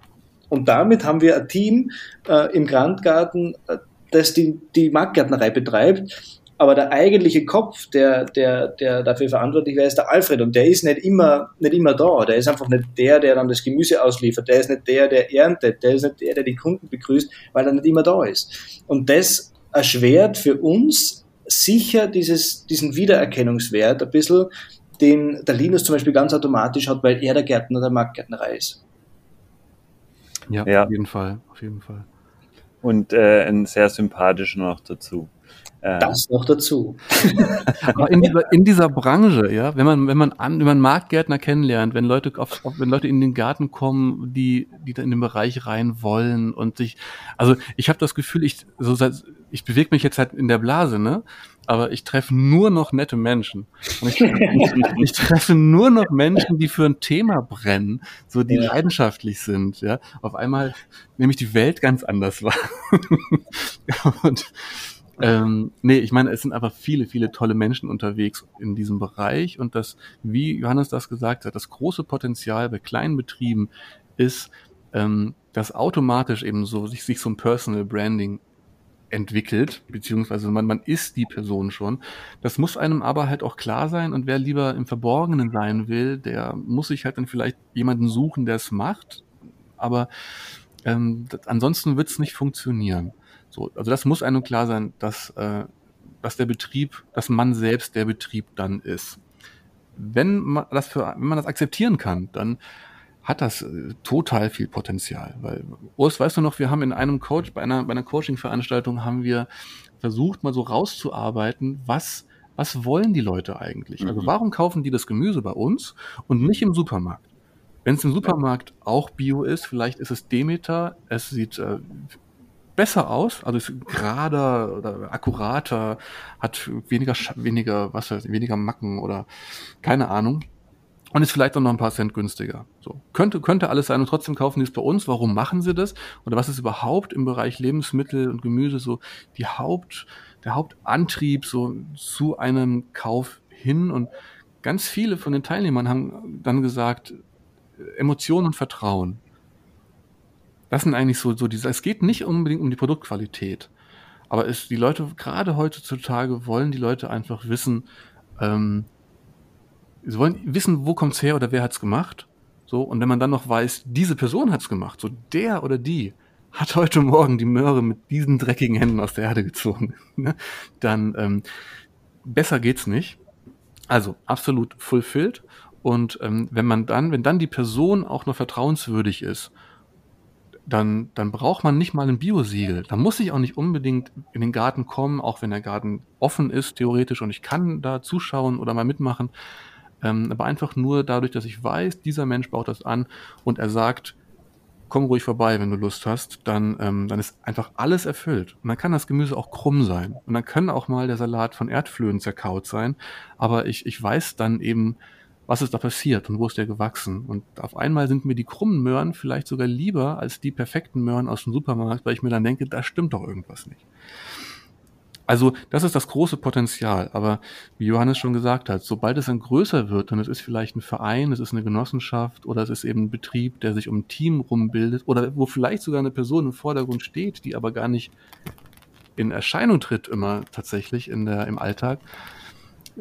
Und damit haben wir ein Team äh, im Grandgarten, äh, das die, die Marktgärtnerei betreibt aber der eigentliche Kopf, der, der, der dafür verantwortlich wäre, ist der Alfred. Und der ist nicht immer, nicht immer da. Der ist einfach nicht der, der dann das Gemüse ausliefert. Der ist nicht der, der erntet. Der ist nicht der, der die Kunden begrüßt, weil er nicht immer da ist. Und das erschwert für uns sicher dieses, diesen Wiedererkennungswert ein bisschen, den der Linus zum Beispiel ganz automatisch hat, weil er der Gärtner der Marktgärtnerei ist. Ja, ja, auf jeden Fall, auf jeden Fall. Und äh, ein sehr sympathischer noch dazu. Äh, das noch dazu. Aber in dieser, in dieser Branche, ja, wenn man, wenn man an, wenn man Marktgärtner kennenlernt, wenn Leute auf, auf, wenn Leute in den Garten kommen, die, die da in den Bereich rein wollen und sich, also ich habe das Gefühl, ich, so seit, ich bewege mich jetzt halt in der Blase, ne? Aber ich treffe nur noch nette Menschen. Und ich, ich, ich, treffe nur noch Menschen, die für ein Thema brennen, so die ja. leidenschaftlich sind, ja. Auf einmal nämlich die Welt ganz anders war. und ähm, nee, ich meine, es sind einfach viele, viele tolle Menschen unterwegs in diesem Bereich und das, wie Johannes das gesagt hat, das große Potenzial bei kleinen Betrieben ist, ähm, dass automatisch eben so sich, sich so ein Personal Branding entwickelt, beziehungsweise man, man ist die Person schon. Das muss einem aber halt auch klar sein und wer lieber im Verborgenen sein will, der muss sich halt dann vielleicht jemanden suchen, der es macht, aber ähm, das, ansonsten wird es nicht funktionieren. So, also das muss einem klar sein, dass, äh, dass der Betrieb, dass man selbst der Betrieb dann ist. Wenn man das für, wenn man das akzeptieren kann, dann hat das äh, total viel Potenzial. Weil, Urs, weißt du noch, wir haben in einem Coach, bei einer, bei einer Coaching-Veranstaltung haben wir versucht, mal so rauszuarbeiten, was, was wollen die Leute eigentlich? Also mhm. Also warum kaufen die das Gemüse bei uns und nicht im Supermarkt? Wenn es im Supermarkt auch Bio ist, vielleicht ist es Demeter, es sieht äh, besser aus, also ist gerader oder akkurater, hat weniger, weniger, was weiß, weniger Macken oder keine Ahnung. Und ist vielleicht auch noch ein paar Cent günstiger. So könnte könnte alles sein und trotzdem kaufen die es bei uns. Warum machen sie das? Oder was ist überhaupt im Bereich Lebensmittel und Gemüse so die Haupt der Hauptantrieb so zu einem Kauf hin? Und ganz viele von den Teilnehmern haben dann gesagt Emotionen und Vertrauen. Das sind eigentlich so so diese. Es geht nicht unbedingt um die Produktqualität, aber es die Leute gerade heutzutage wollen die Leute einfach wissen. Ähm, sie wollen wissen, wo kommt's her oder wer hat's gemacht. So, und wenn man dann noch weiß, diese Person hat's gemacht, so der oder die hat heute Morgen die Möhre mit diesen dreckigen Händen aus der Erde gezogen, ne? dann ähm, besser geht's nicht. Also absolut fulfilled. Und ähm, wenn man dann, wenn dann die Person auch noch vertrauenswürdig ist, dann, dann braucht man nicht mal ein Biosiegel. Da muss ich auch nicht unbedingt in den Garten kommen, auch wenn der Garten offen ist, theoretisch, und ich kann da zuschauen oder mal mitmachen. Ähm, aber einfach nur dadurch, dass ich weiß, dieser Mensch baut das an und er sagt, komm ruhig vorbei, wenn du Lust hast, dann, ähm, dann ist einfach alles erfüllt. Und dann kann das Gemüse auch krumm sein. Und dann kann auch mal der Salat von Erdflöhen zerkaut sein. Aber ich, ich weiß dann eben, was ist da passiert und wo ist der gewachsen. Und auf einmal sind mir die krummen Möhren vielleicht sogar lieber als die perfekten Möhren aus dem Supermarkt, weil ich mir dann denke, da stimmt doch irgendwas nicht. Also das ist das große Potenzial. Aber wie Johannes schon gesagt hat, sobald es dann größer wird, dann es ist vielleicht ein Verein, es ist eine Genossenschaft oder es ist eben ein Betrieb, der sich um ein Team rumbildet oder wo vielleicht sogar eine Person im Vordergrund steht, die aber gar nicht in Erscheinung tritt immer tatsächlich in der, im Alltag.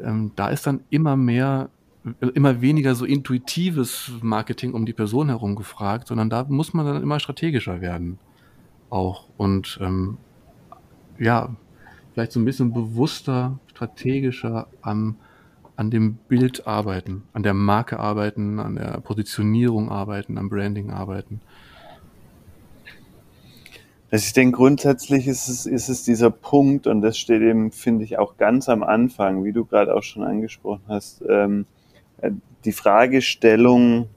Ähm, da ist dann immer mehr, immer weniger so intuitives Marketing um die Person herum gefragt, sondern da muss man dann immer strategischer werden. Auch. Und ähm, ja, vielleicht so ein bisschen bewusster, strategischer am, an dem Bild arbeiten, an der Marke arbeiten, an der Positionierung arbeiten, am Branding arbeiten. Also ich denke, grundsätzlich ist es, ist es dieser Punkt, und das steht eben, finde ich, auch ganz am Anfang, wie du gerade auch schon angesprochen hast, ähm, die Fragestellung,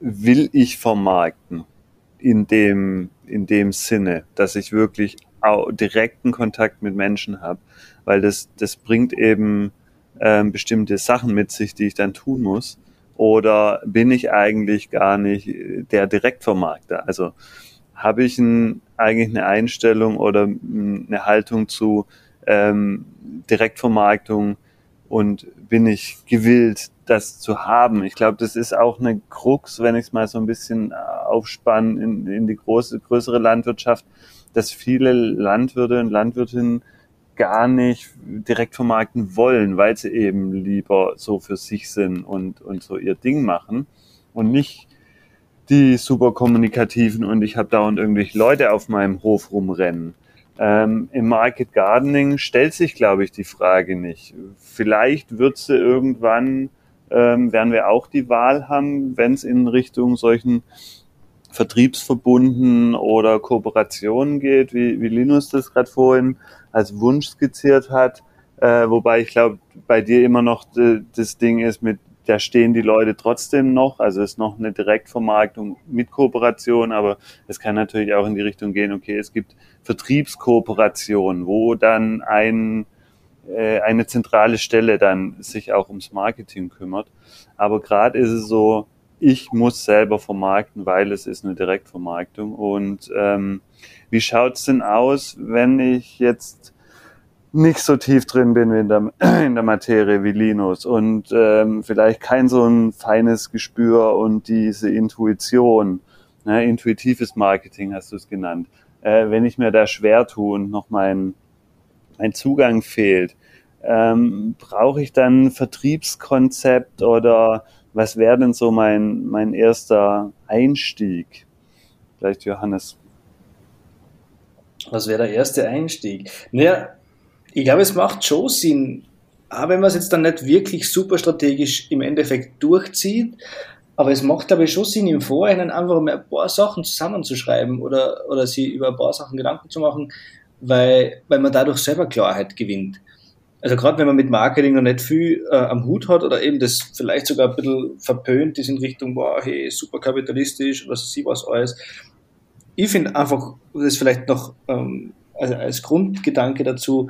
will ich vermarkten in dem, in dem Sinne, dass ich wirklich direkten Kontakt mit Menschen habe, weil das, das bringt eben ähm, bestimmte Sachen mit sich, die ich dann tun muss. Oder bin ich eigentlich gar nicht der Direktvermarkter? Also habe ich ein, eigentlich eine Einstellung oder eine Haltung zu ähm, Direktvermarktung und bin ich gewillt, das zu haben? Ich glaube, das ist auch eine Krux, wenn ich es mal so ein bisschen aufspanne in, in die große, größere Landwirtschaft dass viele Landwirte und Landwirtinnen gar nicht direkt vermarkten wollen, weil sie eben lieber so für sich sind und, und so ihr Ding machen und nicht die super kommunikativen und ich habe dauernd irgendwelche Leute auf meinem Hof rumrennen. Ähm, Im Market Gardening stellt sich, glaube ich, die Frage nicht. Vielleicht wird sie irgendwann, ähm, werden wir auch die Wahl haben, wenn es in Richtung solchen vertriebsverbunden oder Kooperationen geht, wie, wie Linus das gerade vorhin als Wunsch skizziert hat. Äh, wobei ich glaube, bei dir immer noch das Ding ist, mit da stehen die Leute trotzdem noch. Also es ist noch eine Direktvermarktung mit Kooperation, aber es kann natürlich auch in die Richtung gehen, okay, es gibt Vertriebskooperationen, wo dann ein, äh, eine zentrale Stelle dann sich auch ums Marketing kümmert. Aber gerade ist es so, ich muss selber vermarkten, weil es ist eine Direktvermarktung. Und ähm, wie schaut's denn aus, wenn ich jetzt nicht so tief drin bin in der, in der Materie wie Linus und ähm, vielleicht kein so ein feines Gespür und diese Intuition, ne, intuitives Marketing hast du es genannt. Äh, wenn ich mir da schwer tue und noch mein, mein Zugang fehlt, ähm, brauche ich dann ein Vertriebskonzept oder was wäre denn so mein, mein erster Einstieg? Vielleicht Johannes. Was wäre der erste Einstieg? Naja, ich glaube, es macht schon Sinn, auch wenn man es jetzt dann nicht wirklich super strategisch im Endeffekt durchzieht, aber es macht, ich, schon Sinn, im Vorhinein einfach mal ein paar Sachen zusammenzuschreiben oder, oder sich über ein paar Sachen Gedanken zu machen, weil, weil man dadurch selber Klarheit gewinnt also gerade wenn man mit Marketing noch nicht viel äh, am Hut hat oder eben das vielleicht sogar ein bisschen verpönt ist in Richtung, boah, hey, super kapitalistisch oder so was alles. Ich finde einfach, das vielleicht noch ähm, also als Grundgedanke dazu,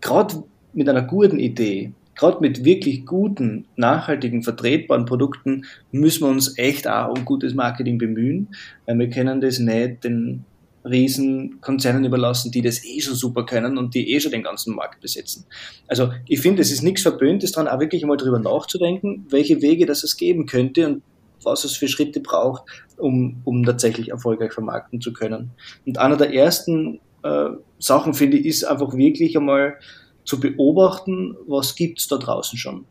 gerade mit einer guten Idee gerade mit wirklich guten, nachhaltigen, vertretbaren Produkten müssen wir uns echt auch um gutes Marketing bemühen, weil wir können das nicht den riesen Konzernen überlassen, die das eh schon super können und die eh schon den ganzen Markt besetzen. Also ich finde, es ist nichts Verböhntes dran, auch wirklich einmal drüber nachzudenken, welche Wege das es geben könnte und was es für Schritte braucht, um, um tatsächlich erfolgreich vermarkten zu können. Und einer der ersten äh, Sachen, finde ich, ist einfach wirklich einmal zu beobachten, was gibt's da draußen schon.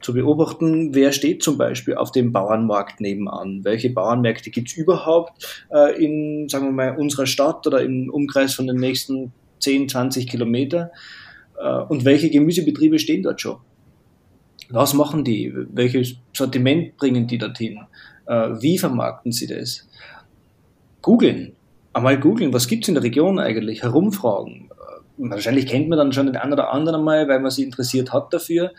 Zu beobachten, wer steht zum Beispiel auf dem Bauernmarkt nebenan, welche Bauernmärkte gibt's überhaupt äh, in, sagen wir mal, unserer Stadt oder im Umkreis von den nächsten 10, 20 Kilometer äh, und welche Gemüsebetriebe stehen dort schon. Was machen die? Welches Sortiment bringen die dorthin? Äh, wie vermarkten sie das? Googeln. Einmal googeln, was gibt's in der Region eigentlich? Herumfragen wahrscheinlich kennt man dann schon den einen oder anderen mal, weil man sich interessiert hat dafür.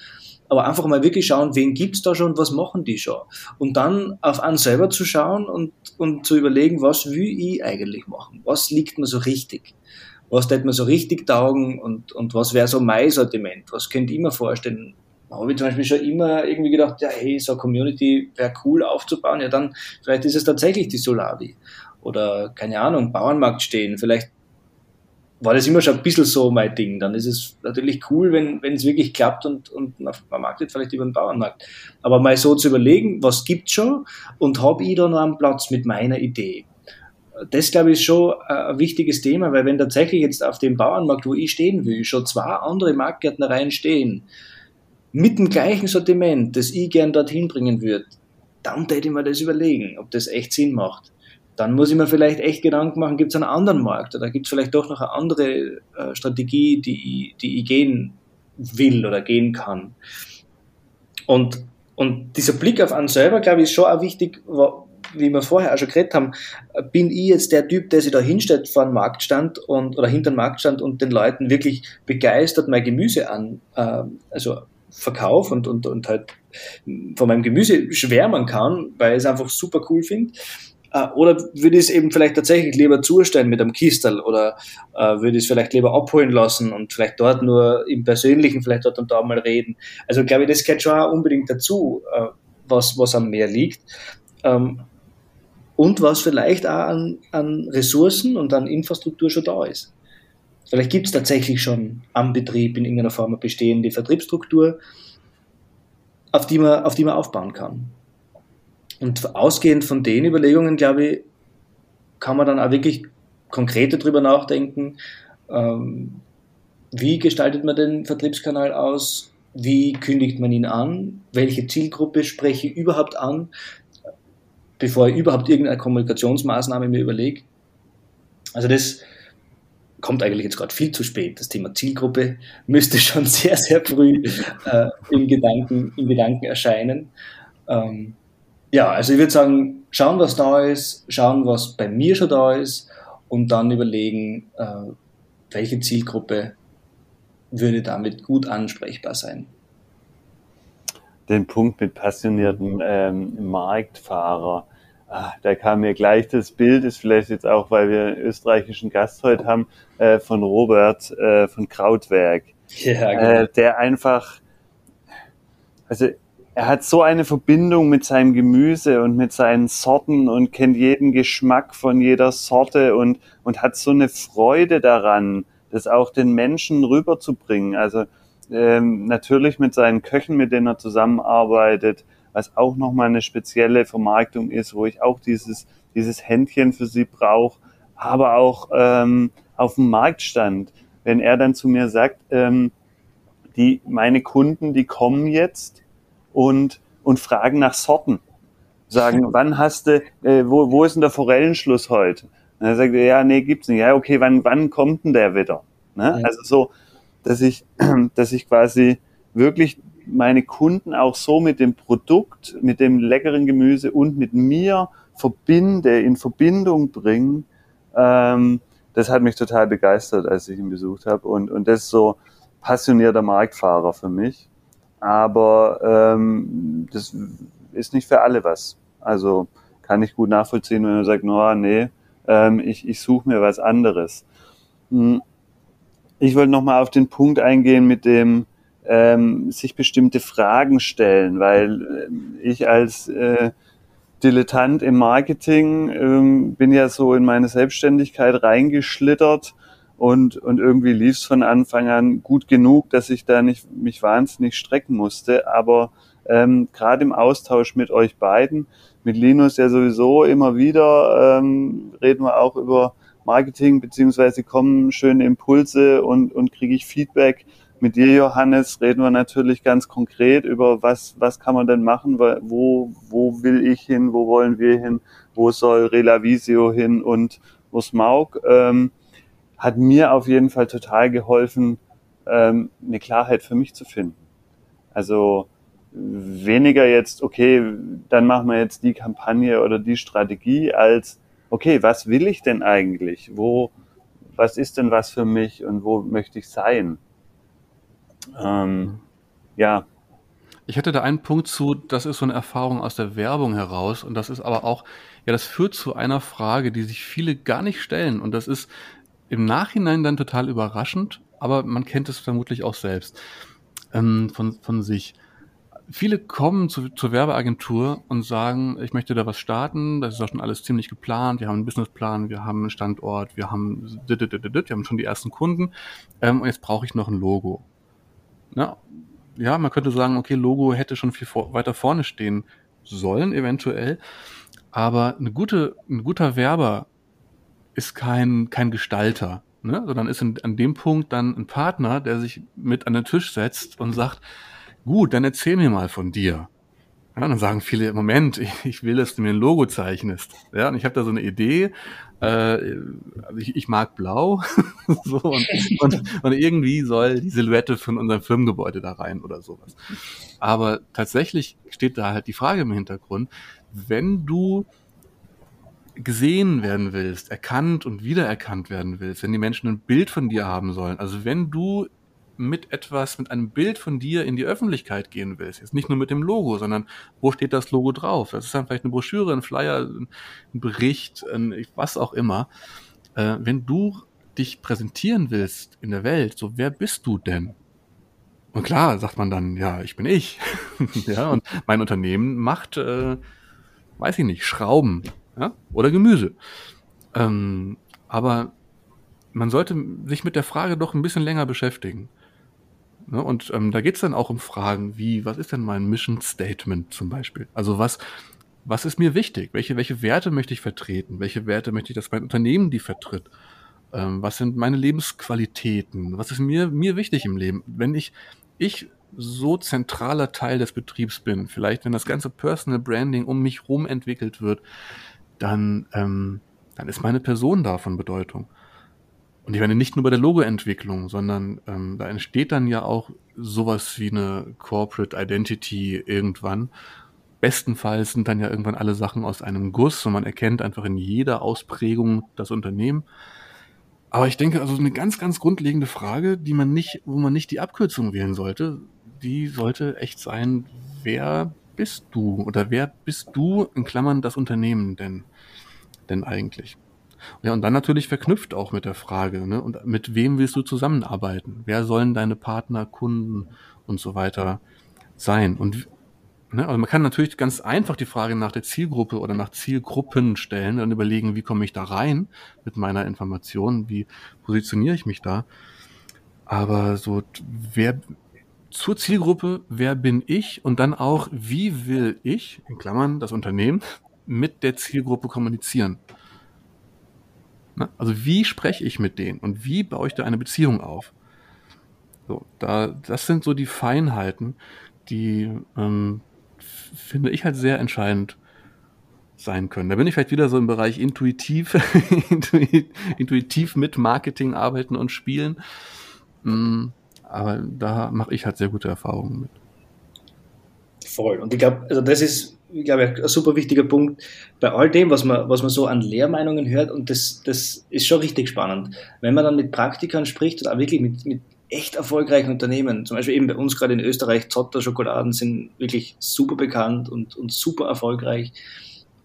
Aber einfach mal wirklich schauen, wen gibt's da schon, was machen die schon? Und dann auf einen selber zu schauen und, und zu überlegen, was will ich eigentlich machen? Was liegt mir so richtig? Was tät mir so richtig taugen und, und was wäre so mein Sortiment? Was könnte ich mir vorstellen? Habe ich zum Beispiel schon immer irgendwie gedacht, ja, hey, so eine Community wäre cool aufzubauen. Ja, dann vielleicht ist es tatsächlich die Solavi. Oder, keine Ahnung, Bauernmarkt stehen. Vielleicht war das immer schon ein bisschen so mein Ding. Dann ist es natürlich cool, wenn es wirklich klappt und, und man vermarktet vielleicht über den Bauernmarkt. Aber mal so zu überlegen, was gibt's schon und habe ich da noch einen Platz mit meiner Idee. Das, glaube ich, ist schon ein wichtiges Thema, weil wenn tatsächlich jetzt auf dem Bauernmarkt, wo ich stehen will, schon zwei andere Marktgärtnereien stehen, mit dem gleichen Sortiment, das ich gern dorthin bringen würde, dann hätte ich mir das überlegen, ob das echt Sinn macht dann muss ich mir vielleicht echt Gedanken machen, gibt es einen anderen Markt oder gibt es vielleicht doch noch eine andere äh, Strategie, die, die ich gehen will oder gehen kann. Und, und dieser Blick auf einen selber, glaube ich, ist schon auch wichtig, wie wir vorher auch schon geredet haben, bin ich jetzt der Typ, der sich da hinstellt vor einen Marktstand und, oder hinter den Marktstand und den Leuten wirklich begeistert mein Gemüse an, äh, also verkaufe und, und, und halt von meinem Gemüse schwärmen kann, weil ich es einfach super cool finde. Äh, oder würde ich es eben vielleicht tatsächlich lieber zustellen mit einem Kistel oder äh, würde ich es vielleicht lieber abholen lassen und vielleicht dort nur im Persönlichen vielleicht dort und da mal reden. Also glaube ich, das gehört schon auch unbedingt dazu, äh, was, was am Meer liegt. Ähm, und was vielleicht auch an, an Ressourcen und an Infrastruktur schon da ist. Vielleicht gibt es tatsächlich schon am Betrieb in irgendeiner Form eine bestehende Vertriebsstruktur, auf die man, auf die man aufbauen kann. Und ausgehend von den Überlegungen, glaube ich, kann man dann auch wirklich konkreter drüber nachdenken, ähm, wie gestaltet man den Vertriebskanal aus, wie kündigt man ihn an, welche Zielgruppe spreche ich überhaupt an, bevor ich überhaupt irgendeine Kommunikationsmaßnahme mir überlege. Also das kommt eigentlich jetzt gerade viel zu spät. Das Thema Zielgruppe müsste schon sehr, sehr früh äh, im, Gedanken, im Gedanken erscheinen. Ähm, ja, also ich würde sagen, schauen, was da ist, schauen, was bei mir schon da ist und dann überlegen, äh, welche Zielgruppe würde damit gut ansprechbar sein. Den Punkt mit passionierten ähm, Marktfahrer, ah, da kam mir gleich das Bild, ist vielleicht jetzt auch, weil wir einen österreichischen Gast heute haben, äh, von Robert äh, von Krautwerk, ja, genau. äh, der einfach, also er hat so eine Verbindung mit seinem Gemüse und mit seinen Sorten und kennt jeden Geschmack von jeder Sorte und, und hat so eine Freude daran, das auch den Menschen rüberzubringen. Also ähm, natürlich mit seinen Köchen, mit denen er zusammenarbeitet, was auch nochmal eine spezielle Vermarktung ist, wo ich auch dieses, dieses Händchen für sie brauche, aber auch ähm, auf dem Marktstand. Wenn er dann zu mir sagt, ähm, die, meine Kunden, die kommen jetzt und, und fragen nach Sorten. Sagen, wann hast du, äh, wo, wo ist denn der Forellenschluss heute? Und er sagt, ja, nee, gibt's nicht. Ja, okay, wann, wann kommt denn der wieder? Ne? Also so, dass ich, dass ich quasi wirklich meine Kunden auch so mit dem Produkt, mit dem leckeren Gemüse und mit mir verbinde, in Verbindung bringe, ähm, das hat mich total begeistert, als ich ihn besucht habe. Und, und das ist so passionierter Marktfahrer für mich aber ähm, das ist nicht für alle was. Also kann ich gut nachvollziehen, wenn man sagt, no, nee, ähm, ich, ich suche mir was anderes. Hm. Ich wollte nochmal auf den Punkt eingehen mit dem, ähm, sich bestimmte Fragen stellen, weil äh, ich als äh, Dilettant im Marketing ähm, bin ja so in meine Selbstständigkeit reingeschlittert und, und irgendwie lief es von Anfang an gut genug, dass ich da nicht mich wahnsinnig strecken musste. Aber ähm, gerade im Austausch mit euch beiden, mit Linus ja sowieso immer wieder, ähm, reden wir auch über Marketing, beziehungsweise kommen schöne Impulse und, und kriege ich Feedback. Mit dir, Johannes, reden wir natürlich ganz konkret über was, was kann man denn machen, wo, wo will ich hin, wo wollen wir hin, wo soll Relavisio hin? Und wo Smaug, ähm, hat mir auf jeden Fall total geholfen, ähm, eine Klarheit für mich zu finden. Also weniger jetzt, okay, dann machen wir jetzt die Kampagne oder die Strategie, als okay, was will ich denn eigentlich? Wo, was ist denn was für mich und wo möchte ich sein? Ähm, ja. Ich hätte da einen Punkt zu, das ist so eine Erfahrung aus der Werbung heraus und das ist aber auch, ja, das führt zu einer Frage, die sich viele gar nicht stellen und das ist im Nachhinein dann total überraschend, aber man kennt es vermutlich auch selbst ähm, von, von sich viele kommen zu, zur Werbeagentur und sagen, ich möchte da was starten, das ist auch schon alles ziemlich geplant, wir haben einen Businessplan, wir haben einen Standort, wir haben, wir haben schon die ersten Kunden ähm, und jetzt brauche ich noch ein Logo. Ja, ja, man könnte sagen, okay, Logo hätte schon viel vor, weiter vorne stehen sollen, eventuell, aber eine gute, ein guter Werber ist kein, kein Gestalter, ne? sondern ist in, an dem Punkt dann ein Partner, der sich mit an den Tisch setzt und sagt, Gut, dann erzähl mir mal von dir. Ja, dann sagen viele, Moment, ich, ich will, dass du mir ein Logo zeichnest. Ja, und ich habe da so eine Idee, äh, ich, ich mag blau so, und, und, und irgendwie soll die Silhouette von unserem Firmengebäude da rein oder sowas. Aber tatsächlich steht da halt die Frage im Hintergrund, wenn du gesehen werden willst, erkannt und wiedererkannt werden willst, wenn die Menschen ein Bild von dir haben sollen, also wenn du mit etwas, mit einem Bild von dir in die Öffentlichkeit gehen willst, jetzt nicht nur mit dem Logo, sondern wo steht das Logo drauf? Das ist dann vielleicht eine Broschüre, ein Flyer, ein Bericht, ein, was auch immer. Äh, wenn du dich präsentieren willst in der Welt, so wer bist du denn? Und klar, sagt man dann, ja, ich bin ich. ja, und mein Unternehmen macht, äh, weiß ich nicht, Schrauben ja, oder Gemüse. Ähm, aber man sollte sich mit der Frage doch ein bisschen länger beschäftigen. Ne? Und ähm, da geht's dann auch um Fragen wie, was ist denn mein Mission Statement zum Beispiel? Also was, was ist mir wichtig? Welche, welche Werte möchte ich vertreten? Welche Werte möchte ich, dass mein Unternehmen die vertritt? Ähm, was sind meine Lebensqualitäten? Was ist mir, mir wichtig im Leben? Wenn ich, ich so zentraler Teil des Betriebs bin, vielleicht wenn das ganze Personal Branding um mich rum entwickelt wird, dann, ähm, dann ist meine Person da von Bedeutung. Und ich meine nicht nur bei der Logoentwicklung, sondern ähm, da entsteht dann ja auch sowas wie eine Corporate Identity irgendwann. Bestenfalls sind dann ja irgendwann alle Sachen aus einem Guss und man erkennt einfach in jeder Ausprägung das Unternehmen. Aber ich denke, also eine ganz, ganz grundlegende Frage, die man nicht, wo man nicht die Abkürzung wählen sollte, die sollte echt sein, wer bist du oder wer bist du in Klammern das Unternehmen denn, denn eigentlich? Ja, und dann natürlich verknüpft auch mit der Frage, ne? Und mit wem willst du zusammenarbeiten? Wer sollen deine Partner, Kunden und so weiter sein? Und ne, also man kann natürlich ganz einfach die Frage nach der Zielgruppe oder nach Zielgruppen stellen und überlegen, wie komme ich da rein mit meiner Information, wie positioniere ich mich da? Aber so, wer zur Zielgruppe, wer bin ich und dann auch, wie will ich, in Klammern das Unternehmen, mit der Zielgruppe kommunizieren? Ne? Also wie spreche ich mit denen und wie baue ich da eine Beziehung auf? So, da, das sind so die Feinheiten, die ähm, finde ich halt sehr entscheidend sein können. Da bin ich vielleicht wieder so im Bereich intuitiv, intuitiv mit Marketing arbeiten und spielen. Mm, aber da mache ich halt sehr gute Erfahrungen mit. Voll. Und ich glaube, also das ist ich glaube, ein super wichtiger Punkt bei all dem, was man, was man so an Lehrmeinungen hört. Und das, das ist schon richtig spannend. Wenn man dann mit Praktikern spricht auch wirklich mit, mit echt erfolgreichen Unternehmen, zum Beispiel eben bei uns gerade in Österreich, Zotter Schokoladen sind wirklich super bekannt und, und super erfolgreich.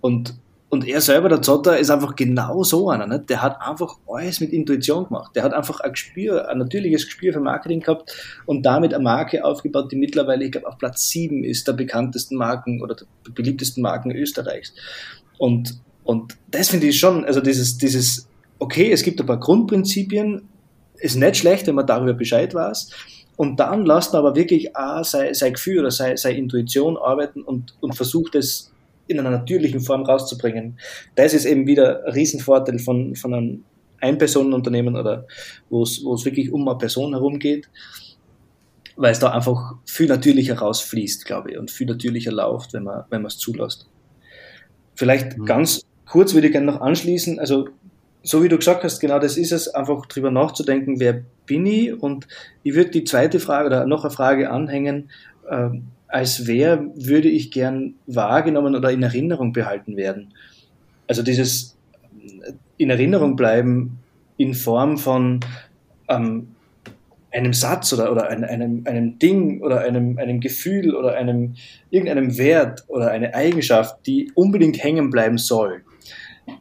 Und, und er selber, der Zotter, ist einfach genau so einer. Ne? Der hat einfach alles mit Intuition gemacht. Der hat einfach ein Gespür, ein natürliches Gespür für Marketing gehabt und damit eine Marke aufgebaut, die mittlerweile, ich glaube, auf Platz sieben ist der bekanntesten Marken oder der beliebtesten Marken Österreichs. Und, und das finde ich schon, also dieses, dieses, okay, es gibt ein paar Grundprinzipien, ist nicht schlecht, wenn man darüber Bescheid weiß. Und dann lasst aber wirklich auch sein, sein Gefühl oder seine, seine Intuition arbeiten und, und versucht es in einer natürlichen Form rauszubringen. Das ist eben wieder ein Riesenvorteil von, von einem Einpersonenunternehmen oder wo es, wirklich um eine Person herumgeht, weil es da einfach viel natürlicher rausfließt, glaube ich, und viel natürlicher läuft, wenn man, wenn man es zulässt. Vielleicht mhm. ganz kurz würde ich gerne noch anschließen, also so wie du gesagt hast, genau das ist es, einfach drüber nachzudenken, wer bin ich und ich würde die zweite Frage oder noch eine Frage anhängen, ähm, als wer würde ich gern wahrgenommen oder in Erinnerung behalten werden. Also dieses in Erinnerung bleiben in Form von ähm, einem Satz oder, oder einem, einem, einem Ding oder einem, einem Gefühl oder einem, irgendeinem Wert oder eine Eigenschaft, die unbedingt hängen bleiben soll.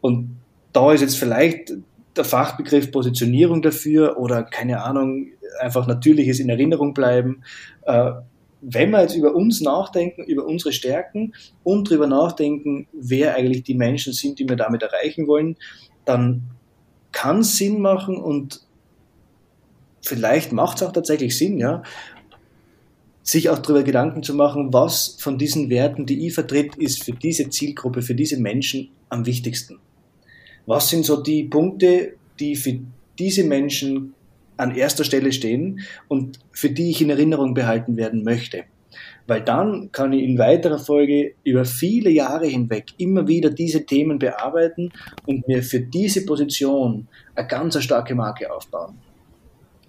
Und da ist jetzt vielleicht der Fachbegriff Positionierung dafür oder keine Ahnung, einfach natürliches in Erinnerung bleiben. Äh, wenn wir jetzt über uns nachdenken, über unsere Stärken und darüber nachdenken, wer eigentlich die Menschen sind, die wir damit erreichen wollen, dann kann es Sinn machen und vielleicht macht es auch tatsächlich Sinn, ja, sich auch darüber Gedanken zu machen, was von diesen Werten, die ich vertrete, ist für diese Zielgruppe, für diese Menschen am wichtigsten. Was sind so die Punkte, die für diese Menschen an erster Stelle stehen und für die ich in Erinnerung behalten werden möchte. Weil dann kann ich in weiterer Folge über viele Jahre hinweg immer wieder diese Themen bearbeiten und mir für diese Position eine ganz starke Marke aufbauen.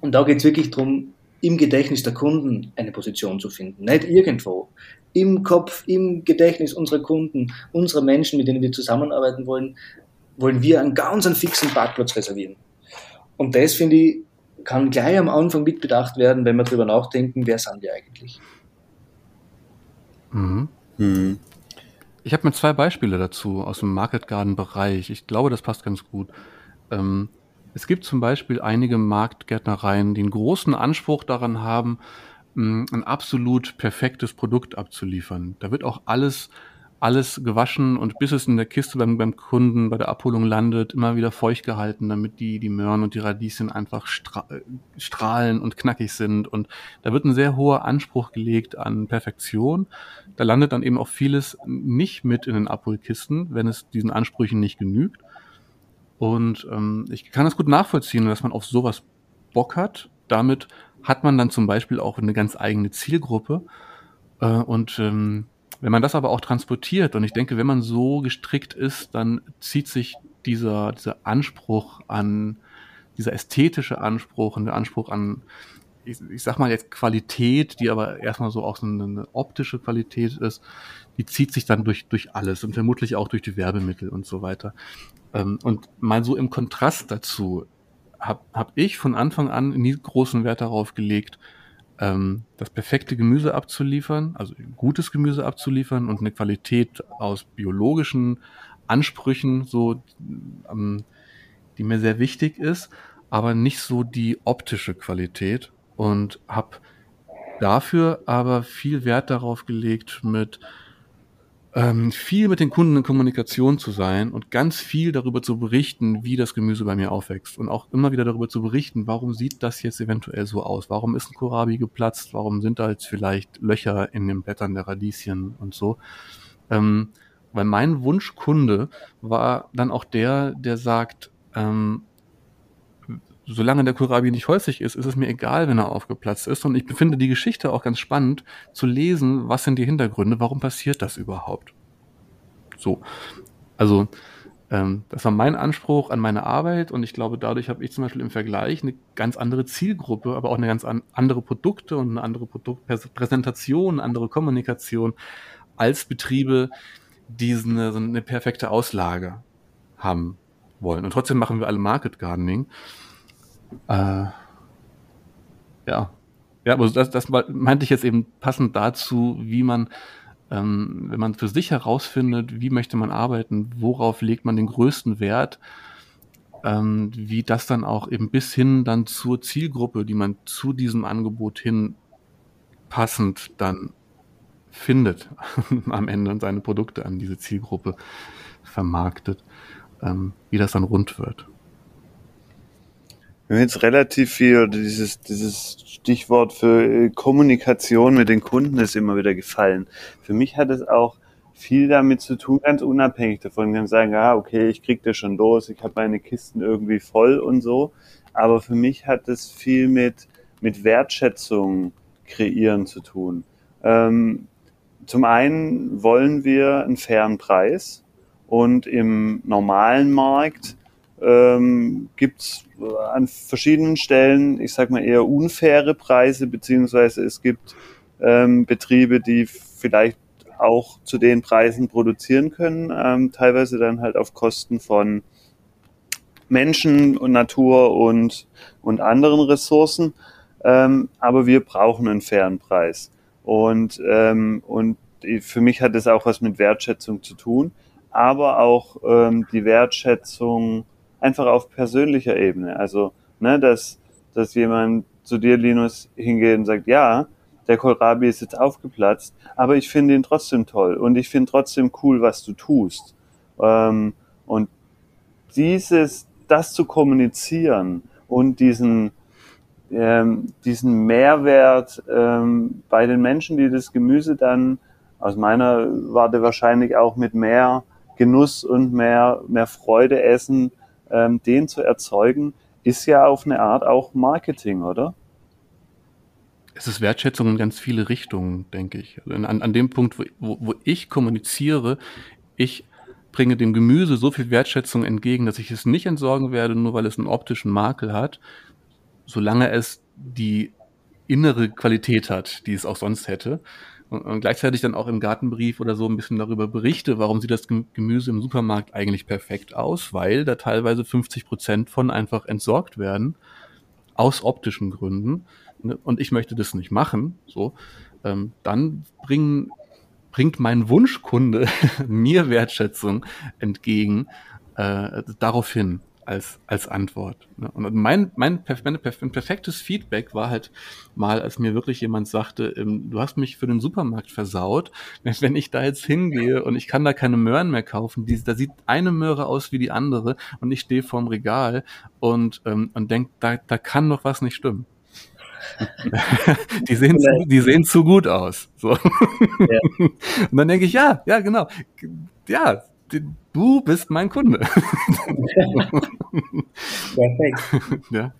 Und da geht es wirklich darum, im Gedächtnis der Kunden eine Position zu finden. Nicht irgendwo. Im Kopf, im Gedächtnis unserer Kunden, unserer Menschen, mit denen wir zusammenarbeiten wollen, wollen wir einen ganz einen fixen Parkplatz reservieren. Und das finde ich kann gleich am Anfang mitbedacht werden, wenn wir darüber nachdenken, wer sind wir eigentlich. Mhm. Mhm. Ich habe mir zwei Beispiele dazu aus dem Market Garden Bereich. Ich glaube, das passt ganz gut. Ähm, es gibt zum Beispiel einige Marktgärtnereien, die einen großen Anspruch daran haben, ein absolut perfektes Produkt abzuliefern. Da wird auch alles alles gewaschen und bis es in der Kiste beim, beim Kunden bei der Abholung landet, immer wieder feucht gehalten, damit die, die Möhren und die Radieschen einfach stra äh, strahlen und knackig sind. Und da wird ein sehr hoher Anspruch gelegt an Perfektion. Da landet dann eben auch vieles nicht mit in den Abholkisten, wenn es diesen Ansprüchen nicht genügt. Und ähm, ich kann das gut nachvollziehen, dass man auf sowas Bock hat. Damit hat man dann zum Beispiel auch eine ganz eigene Zielgruppe. Äh, und ähm, wenn man das aber auch transportiert, und ich denke, wenn man so gestrickt ist, dann zieht sich dieser, dieser Anspruch an, dieser ästhetische Anspruch und der Anspruch an, ich, ich sag mal jetzt Qualität, die aber erstmal so auch so eine, optische Qualität ist, die zieht sich dann durch, durch alles und vermutlich auch durch die Werbemittel und so weiter. Ähm, und mal so im Kontrast dazu habe hab ich von Anfang an nie großen Wert darauf gelegt, ähm, das perfekte Gemüse abzuliefern, also gutes Gemüse abzuliefern und eine Qualität aus biologischen Ansprüchen, so ähm, die mir sehr wichtig ist, aber nicht so die optische Qualität. Und habe dafür aber viel Wert darauf gelegt, mit ähm, viel mit den Kunden in Kommunikation zu sein und ganz viel darüber zu berichten, wie das Gemüse bei mir aufwächst und auch immer wieder darüber zu berichten, warum sieht das jetzt eventuell so aus? Warum ist ein Kohlrabi geplatzt? Warum sind da jetzt vielleicht Löcher in den Blättern der Radieschen und so? Ähm, weil mein Wunschkunde war dann auch der, der sagt, ähm, solange der Kohlrabi nicht häuslich ist, ist es mir egal, wenn er aufgeplatzt ist. Und ich finde die Geschichte auch ganz spannend zu lesen, was sind die Hintergründe, warum passiert das überhaupt. So. Also, ähm, das war mein Anspruch an meine Arbeit und ich glaube, dadurch habe ich zum Beispiel im Vergleich eine ganz andere Zielgruppe, aber auch eine ganz an, andere Produkte und eine andere Produktpräsentation, andere Kommunikation als Betriebe, die eine, so eine perfekte Auslage haben wollen. Und trotzdem machen wir alle Market Gardening. Äh, ja. Ja, aber das, das meinte ich jetzt eben passend dazu, wie man, äh, ähm, wenn man für sich herausfindet, wie möchte man arbeiten, worauf legt man den größten Wert, ähm, wie das dann auch eben bis hin dann zur Zielgruppe, die man zu diesem Angebot hin passend dann findet, am Ende seine Produkte an diese Zielgruppe vermarktet, ähm, wie das dann rund wird. Wir haben jetzt relativ viel, dieses, dieses Stichwort für äh, Kommunikation mit den Kunden ist immer wieder gefallen. Für mich hat es auch viel damit zu tun, ganz unabhängig davon. Wir sagen, ja, okay, ich krieg das schon los, ich habe meine Kisten irgendwie voll und so. Aber für mich hat es viel mit, mit Wertschätzung kreieren zu tun. Ähm, zum einen wollen wir einen fairen Preis und im normalen Markt ähm, gibt es an verschiedenen Stellen, ich sag mal eher unfaire Preise, beziehungsweise es gibt ähm, Betriebe, die vielleicht auch zu den Preisen produzieren können, ähm, teilweise dann halt auf Kosten von Menschen und Natur und, und anderen Ressourcen. Ähm, aber wir brauchen einen fairen Preis. Und, ähm, und für mich hat das auch was mit Wertschätzung zu tun, aber auch ähm, die Wertschätzung einfach auf persönlicher Ebene. Also, ne, dass, dass jemand zu dir, Linus, hingeht und sagt, ja, der Kohlrabi ist jetzt aufgeplatzt, aber ich finde ihn trotzdem toll und ich finde trotzdem cool, was du tust. Ähm, und dieses, das zu kommunizieren und diesen, ähm, diesen Mehrwert ähm, bei den Menschen, die das Gemüse dann aus meiner Warte wahrscheinlich auch mit mehr Genuss und mehr, mehr Freude essen, ähm, den zu erzeugen, ist ja auf eine Art auch Marketing, oder? Es ist Wertschätzung in ganz viele Richtungen, denke ich. Also an, an dem Punkt, wo, wo ich kommuniziere, ich bringe dem Gemüse so viel Wertschätzung entgegen, dass ich es nicht entsorgen werde, nur weil es einen optischen Makel hat, solange es die innere Qualität hat, die es auch sonst hätte. Und, gleichzeitig dann auch im Gartenbrief oder so ein bisschen darüber berichte, warum sieht das Gemüse im Supermarkt eigentlich perfekt aus, weil da teilweise 50 Prozent von einfach entsorgt werden, aus optischen Gründen. Ne? Und ich möchte das nicht machen, so, ähm, dann bringen, bringt mein Wunschkunde mir Wertschätzung entgegen äh, daraufhin als, als Antwort. Ne? Und mein, mein, mein, perfektes Feedback war halt mal, als mir wirklich jemand sagte, ähm, du hast mich für den Supermarkt versaut, wenn ich da jetzt hingehe und ich kann da keine Möhren mehr kaufen, die, da sieht eine Möhre aus wie die andere und ich stehe vorm Regal und, ähm, und denk, da, da kann doch was nicht stimmen. die, sehen zu, die sehen zu gut aus. So. Ja. Und dann denke ich, ja, ja, genau. Ja, du bist mein Kunde. Perfekt. Ja.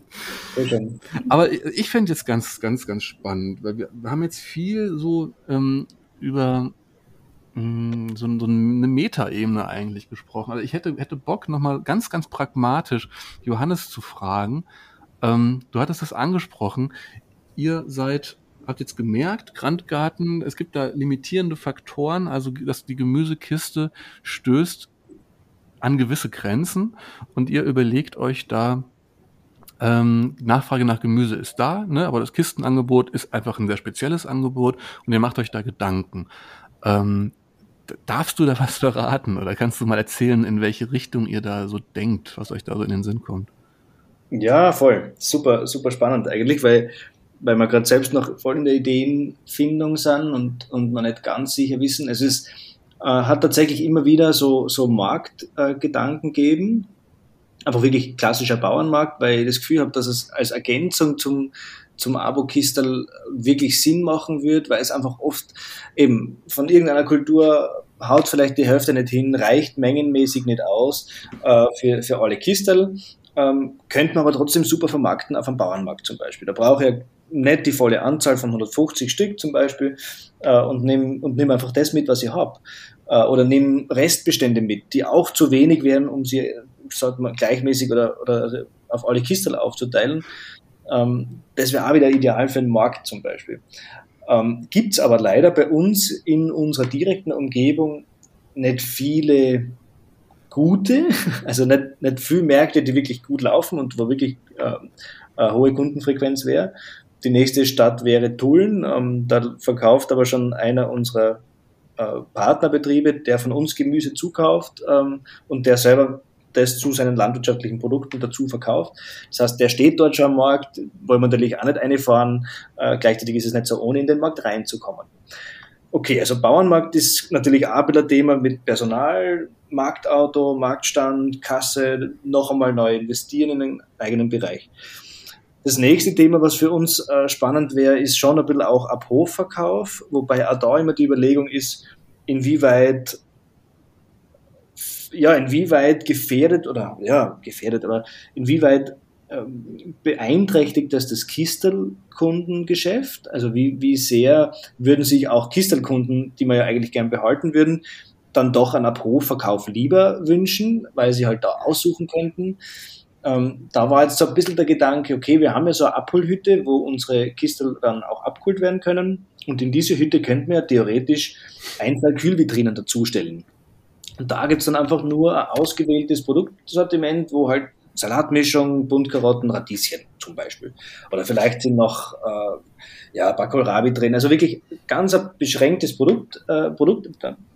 Aber ich finde jetzt ganz, ganz, ganz spannend, weil wir, wir haben jetzt viel so ähm, über mh, mm, so, so, eine Metaebene eigentlich gesprochen. Also ich hätte, hätte Bock, nochmal ganz, ganz pragmatisch Johannes zu fragen. Ähm, du hattest das angesprochen. Ihr seid habt jetzt gemerkt, Grandgarten, es gibt da limitierende Faktoren, also dass die Gemüsekiste stößt an gewisse Grenzen und ihr überlegt euch da, ähm, Nachfrage nach Gemüse ist da, ne, aber das Kistenangebot ist einfach ein sehr spezielles Angebot und ihr macht euch da Gedanken. Ähm, darfst du da was verraten oder kannst du mal erzählen, in welche Richtung ihr da so denkt, was euch da so in den Sinn kommt? Ja, voll. Super, super spannend eigentlich, weil, weil wir gerade selbst noch voll in der Ideenfindung sind und, und man nicht ganz sicher wissen. Es ist, äh, hat tatsächlich immer wieder so, so Marktgedanken äh, gegeben. Einfach wirklich klassischer Bauernmarkt, weil ich das Gefühl habe, dass es als Ergänzung zum, zum Abo-Kistel wirklich Sinn machen wird, weil es einfach oft eben von irgendeiner Kultur haut vielleicht die Hälfte nicht hin, reicht mengenmäßig nicht aus äh, für, für alle Kistel. Ähm, könnte man aber trotzdem super vermarkten auf einem Bauernmarkt zum Beispiel. Da brauche ich nicht die volle Anzahl von 150 Stück zum Beispiel äh, und nehme und nehm einfach das mit, was ich habe. Äh, oder nehme Restbestände mit, die auch zu wenig wären, um sie sagt man, gleichmäßig oder, oder auf alle Kistel aufzuteilen. Ähm, das wäre auch wieder ideal für den Markt zum Beispiel. Ähm, Gibt es aber leider bei uns in unserer direkten Umgebung nicht viele gute, also nicht, nicht viele Märkte, die wirklich gut laufen und wo wirklich äh, eine hohe Kundenfrequenz wäre. Die nächste Stadt wäre Tulln. Ähm, da verkauft aber schon einer unserer äh, Partnerbetriebe, der von uns Gemüse zukauft ähm, und der selber das zu seinen landwirtschaftlichen Produkten dazu verkauft. Das heißt, der steht dort schon am Markt, wollen wir natürlich auch nicht einfahren. Äh, gleichzeitig ist es nicht so ohne in den Markt reinzukommen. Okay, also Bauernmarkt ist natürlich auch ein Thema mit Personal, Marktauto, Marktstand, Kasse, noch einmal neu investieren in den eigenen Bereich. Das nächste Thema, was für uns äh, spannend wäre, ist schon ein bisschen auch Abhofverkauf, wobei auch da immer die Überlegung ist, inwieweit ja, inwieweit gefährdet oder ja, gefährdet, aber inwieweit ähm, beeinträchtigt das das Kistelkundengeschäft? Also wie, wie sehr würden sich auch Kistelkunden, die man ja eigentlich gern behalten würden, dann doch einen Abrufverkauf lieber wünschen, weil sie halt da aussuchen könnten? Ähm, da war jetzt so ein bisschen der Gedanke, okay, wir haben ja so eine Abholhütte, wo unsere Kistel dann auch abgeholt werden können. Und in diese Hütte könnten wir ja theoretisch ein, zwei Kühlvitrinen dazustellen. Und da gibt's dann einfach nur ein ausgewähltes Produktsortiment, wo halt Salatmischung, Buntkarotten, Radieschen zum Beispiel. Oder vielleicht sind noch äh, ja, Bakohlrabi drin. Also wirklich ganz ein beschränktes Produkt, äh, Produkt,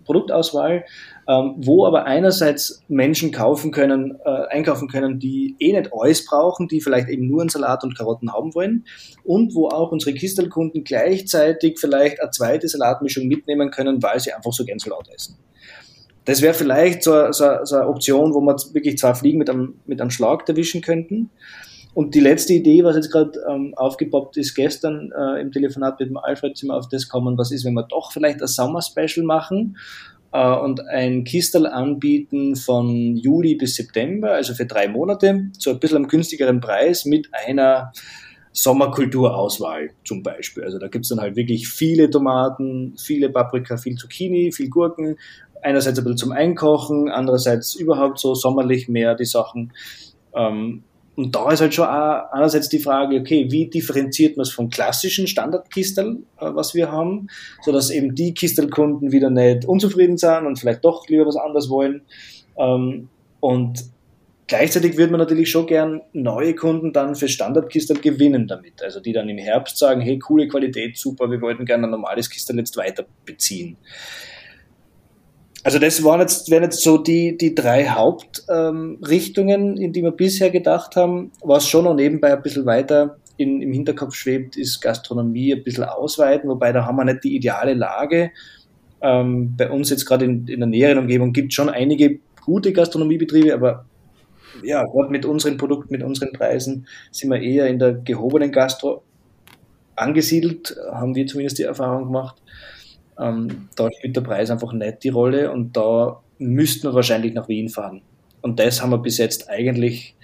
Produktauswahl, ähm, wo aber einerseits Menschen kaufen können, äh, einkaufen können, die eh nicht alles brauchen, die vielleicht eben nur einen Salat und Karotten haben wollen und wo auch unsere Kistelkunden gleichzeitig vielleicht eine zweite Salatmischung mitnehmen können, weil sie einfach so gern Salat essen. Das wäre vielleicht so, so, so, eine Option, wo wir wirklich zwei Fliegen mit einem, mit einem Schlag erwischen könnten. Und die letzte Idee, was jetzt gerade ähm, aufgepoppt ist, gestern äh, im Telefonat mit dem Alfred sind wir auf das kommen, was ist, wenn wir doch vielleicht ein Sommer-Special machen äh, und ein Kistel anbieten von Juli bis September, also für drei Monate, zu ein bisschen einem günstigeren Preis mit einer Sommerkulturauswahl zum Beispiel. Also da gibt's dann halt wirklich viele Tomaten, viele Paprika, viel Zucchini, viel Gurken, einerseits ein bisschen zum Einkochen, andererseits überhaupt so sommerlich mehr die Sachen. Ähm, und da ist halt schon auch einerseits die Frage, okay, wie differenziert man es vom klassischen Standardkistel, äh, was wir haben, so dass eben die Kistelkunden wieder nicht unzufrieden sind und vielleicht doch lieber was anderes wollen. Ähm, und gleichzeitig würde man natürlich schon gern neue Kunden dann für Standardkistel gewinnen damit. Also die dann im Herbst sagen, hey, coole Qualität, super, wir wollten gerne ein normales Kistel jetzt weiter beziehen. Also das waren jetzt, wären jetzt so die, die drei Hauptrichtungen, ähm, in die wir bisher gedacht haben. Was schon noch nebenbei ein bisschen weiter in, im Hinterkopf schwebt, ist Gastronomie ein bisschen ausweiten, wobei da haben wir nicht die ideale Lage. Ähm, bei uns jetzt gerade in, in der näheren Umgebung gibt es schon einige gute Gastronomiebetriebe, aber ja, gerade mit unseren Produkten, mit unseren Preisen sind wir eher in der gehobenen Gastro angesiedelt, haben wir zumindest die Erfahrung gemacht. Ähm, da spielt der Preis einfach nicht die Rolle und da müssten wir wahrscheinlich nach Wien fahren. Und das haben wir bis jetzt eigentlich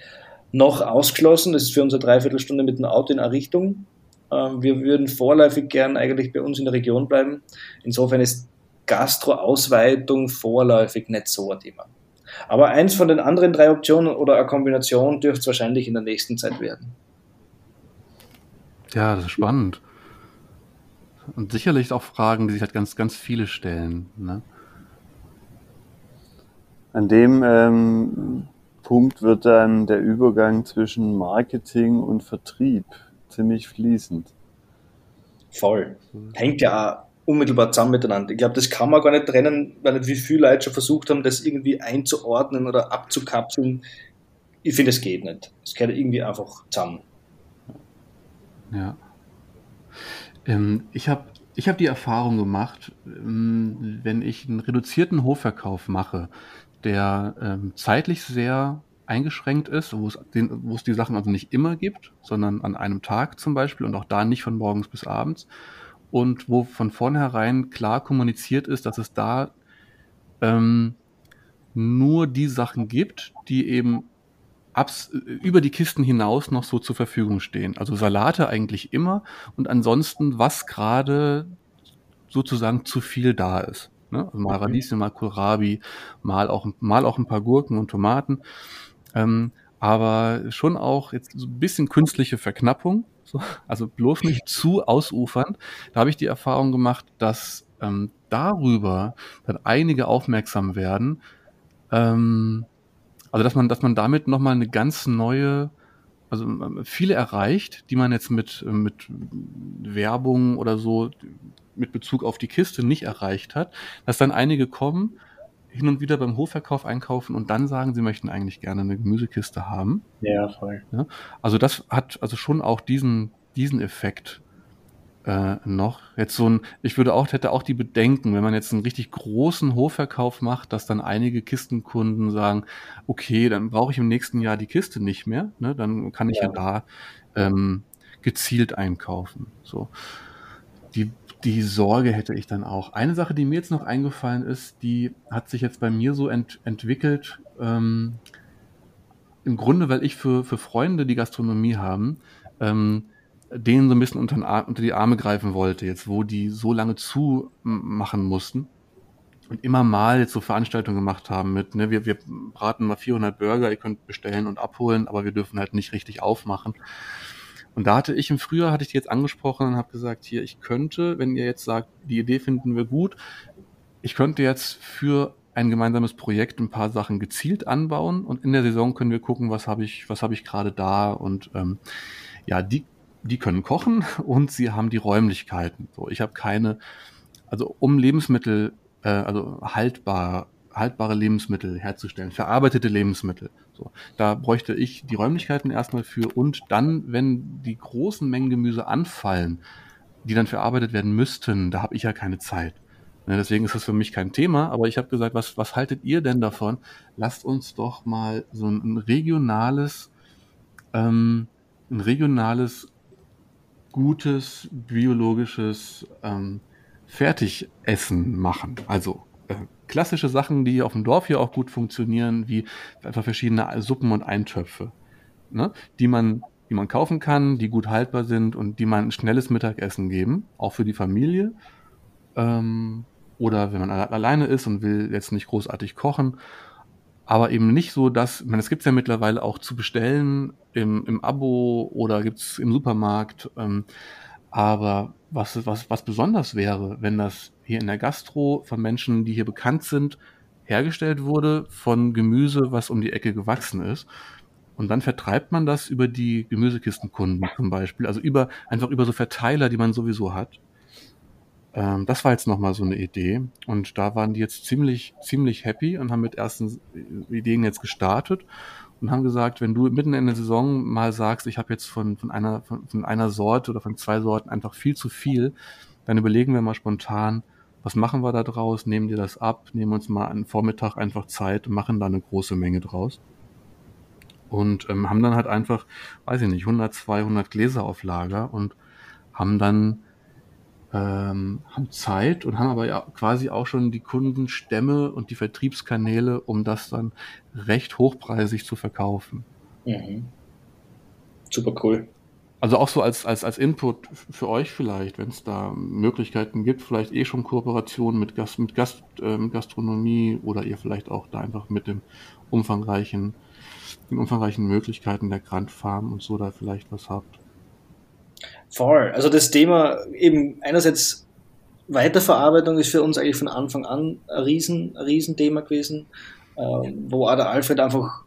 noch ausgeschlossen. Das ist für unsere Dreiviertelstunde mit dem Auto in eine Richtung. Ähm, wir würden vorläufig gern eigentlich bei uns in der Region bleiben. Insofern ist Gastro-Ausweitung vorläufig nicht so ein Thema. Aber eins von den anderen drei Optionen oder eine Kombination dürfte es wahrscheinlich in der nächsten Zeit werden. Ja, das ist spannend. Und sicherlich auch Fragen, die sich halt ganz, ganz viele stellen. Ne? An dem ähm, Punkt wird dann der Übergang zwischen Marketing und Vertrieb ziemlich fließend. Voll. Hängt ja unmittelbar zusammen miteinander. Ich glaube, das kann man gar nicht trennen, weil nicht wie viele Leute schon versucht haben, das irgendwie einzuordnen oder abzukapseln. Ich finde, es geht nicht. Es gehört irgendwie einfach zusammen. Ja. Ähm, ich habe ich hab die Erfahrung gemacht, ähm, wenn ich einen reduzierten Hofverkauf mache, der ähm, zeitlich sehr eingeschränkt ist, wo es, den, wo es die Sachen also nicht immer gibt, sondern an einem Tag zum Beispiel und auch da nicht von morgens bis abends und wo von vornherein klar kommuniziert ist, dass es da ähm, nur die Sachen gibt, die eben abs über die Kisten hinaus noch so zur Verfügung stehen. Also Salate eigentlich immer und ansonsten, was gerade sozusagen zu viel da ist. Ne? Also mal Radieschen, mal Kohlrabi, mal auch, mal auch ein paar Gurken und Tomaten. Ähm, aber schon auch jetzt so ein bisschen künstliche Verknappung. So, also bloß nicht zu ausufernd. Da habe ich die Erfahrung gemacht, dass ähm, darüber dann einige aufmerksam werden, ähm, also dass man, dass man damit nochmal eine ganz neue also ähm, viele erreicht, die man jetzt mit, mit Werbung oder so mit Bezug auf die Kiste nicht erreicht hat, dass dann einige kommen, hin und wieder beim Hofverkauf einkaufen und dann sagen, sie möchten eigentlich gerne eine Gemüsekiste haben. Ja, voll. Ja, also das hat also schon auch diesen, diesen Effekt äh, noch. Jetzt so ein, ich würde auch, hätte auch die Bedenken, wenn man jetzt einen richtig großen Hofverkauf macht, dass dann einige Kistenkunden sagen, okay, dann brauche ich im nächsten Jahr die Kiste nicht mehr, ne? dann kann ich ja, ja da ähm, gezielt einkaufen. So. Die die Sorge hätte ich dann auch. Eine Sache, die mir jetzt noch eingefallen ist, die hat sich jetzt bei mir so ent entwickelt. Ähm, Im Grunde, weil ich für, für Freunde, die Gastronomie haben, ähm, denen so ein bisschen unter, die Arme greifen wollte, jetzt wo die so lange zumachen mussten und immer mal jetzt so Veranstaltungen gemacht haben mit, ne, wir, wir braten mal 400 Burger, ihr könnt bestellen und abholen, aber wir dürfen halt nicht richtig aufmachen. Und da hatte ich im Frühjahr, hatte ich die jetzt angesprochen und habe gesagt, hier, ich könnte, wenn ihr jetzt sagt, die Idee finden wir gut, ich könnte jetzt für ein gemeinsames Projekt ein paar Sachen gezielt anbauen und in der Saison können wir gucken, was habe ich, was ich gerade da und ähm, ja, die, die können kochen und sie haben die Räumlichkeiten. So, ich habe keine, also um Lebensmittel, äh, also haltbar haltbare Lebensmittel herzustellen, verarbeitete Lebensmittel. So, da bräuchte ich die Räumlichkeiten erstmal für und dann, wenn die großen Mengen Gemüse anfallen, die dann verarbeitet werden müssten, da habe ich ja keine Zeit. Ne, deswegen ist das für mich kein Thema, aber ich habe gesagt, was, was haltet ihr denn davon? Lasst uns doch mal so ein, regionales, ähm, ein regionales, gutes, biologisches ähm, Fertigessen machen. Also äh, klassische Sachen, die auf dem Dorf hier auch gut funktionieren, wie einfach verschiedene Suppen und Eintöpfe, ne? die man die man kaufen kann, die gut haltbar sind und die man ein schnelles Mittagessen geben, auch für die Familie. Ähm, oder wenn man alleine ist und will jetzt nicht großartig kochen. Aber eben nicht so, dass, ich meine, es gibt ja mittlerweile auch zu bestellen im, im Abo oder gibt's im Supermarkt. Ähm, aber was, was, was besonders wäre, wenn das hier in der Gastro von Menschen, die hier bekannt sind, hergestellt wurde von Gemüse, was um die Ecke gewachsen ist. Und dann vertreibt man das über die Gemüsekistenkunden zum Beispiel, also über einfach über so Verteiler, die man sowieso hat. Ähm, das war jetzt nochmal so eine Idee. Und da waren die jetzt ziemlich, ziemlich happy und haben mit ersten Ideen jetzt gestartet und haben gesagt, wenn du mitten in der Saison mal sagst, ich habe jetzt von, von, einer, von, von einer Sorte oder von zwei Sorten einfach viel zu viel, dann überlegen wir mal spontan, was machen wir da draus, nehmen dir das ab, nehmen uns mal einen Vormittag einfach Zeit und machen da eine große Menge draus. Und ähm, haben dann halt einfach, weiß ich nicht, 100, 200 Gläser auf Lager und haben dann ähm, haben Zeit und haben aber ja quasi auch schon die Kundenstämme und die Vertriebskanäle, um das dann recht hochpreisig zu verkaufen. Mhm. Super cool. Also auch so als, als, als Input für euch vielleicht, wenn es da Möglichkeiten gibt, vielleicht eh schon Kooperationen mit, Gast, mit Gast, äh, Gastronomie oder ihr vielleicht auch da einfach mit dem umfangreichen, den umfangreichen Möglichkeiten der Grand Farm und so da vielleicht was habt. Voll. Also das Thema eben einerseits Weiterverarbeitung ist für uns eigentlich von Anfang an ein riesen, ein Riesenthema gewesen, äh, wo auch der Alfred einfach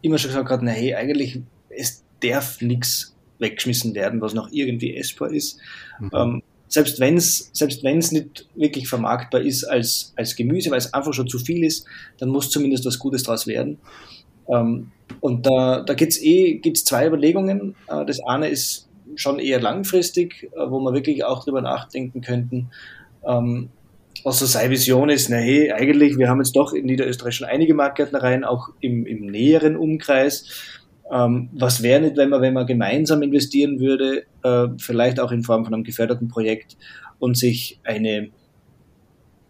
immer schon gesagt hat, na hey, eigentlich es darf nichts weggeschmissen werden, was noch irgendwie essbar ist. Mhm. Ähm, selbst wenn es selbst wenn's nicht wirklich vermarktbar ist als, als Gemüse, weil es einfach schon zu viel ist, dann muss zumindest was Gutes daraus werden. Ähm, und da, da gibt's eh gibt's zwei Überlegungen. Äh, das eine ist schon eher langfristig, äh, wo wir wirklich auch drüber nachdenken könnten. Ähm, also seine Vision ist, na hey, eigentlich, wir haben jetzt doch in Niederösterreich schon einige Marktgärtnereien, auch im, im näheren Umkreis. Ähm, was wäre nicht, wenn man, wenn man gemeinsam investieren würde, äh, vielleicht auch in Form von einem geförderten Projekt und sich eine,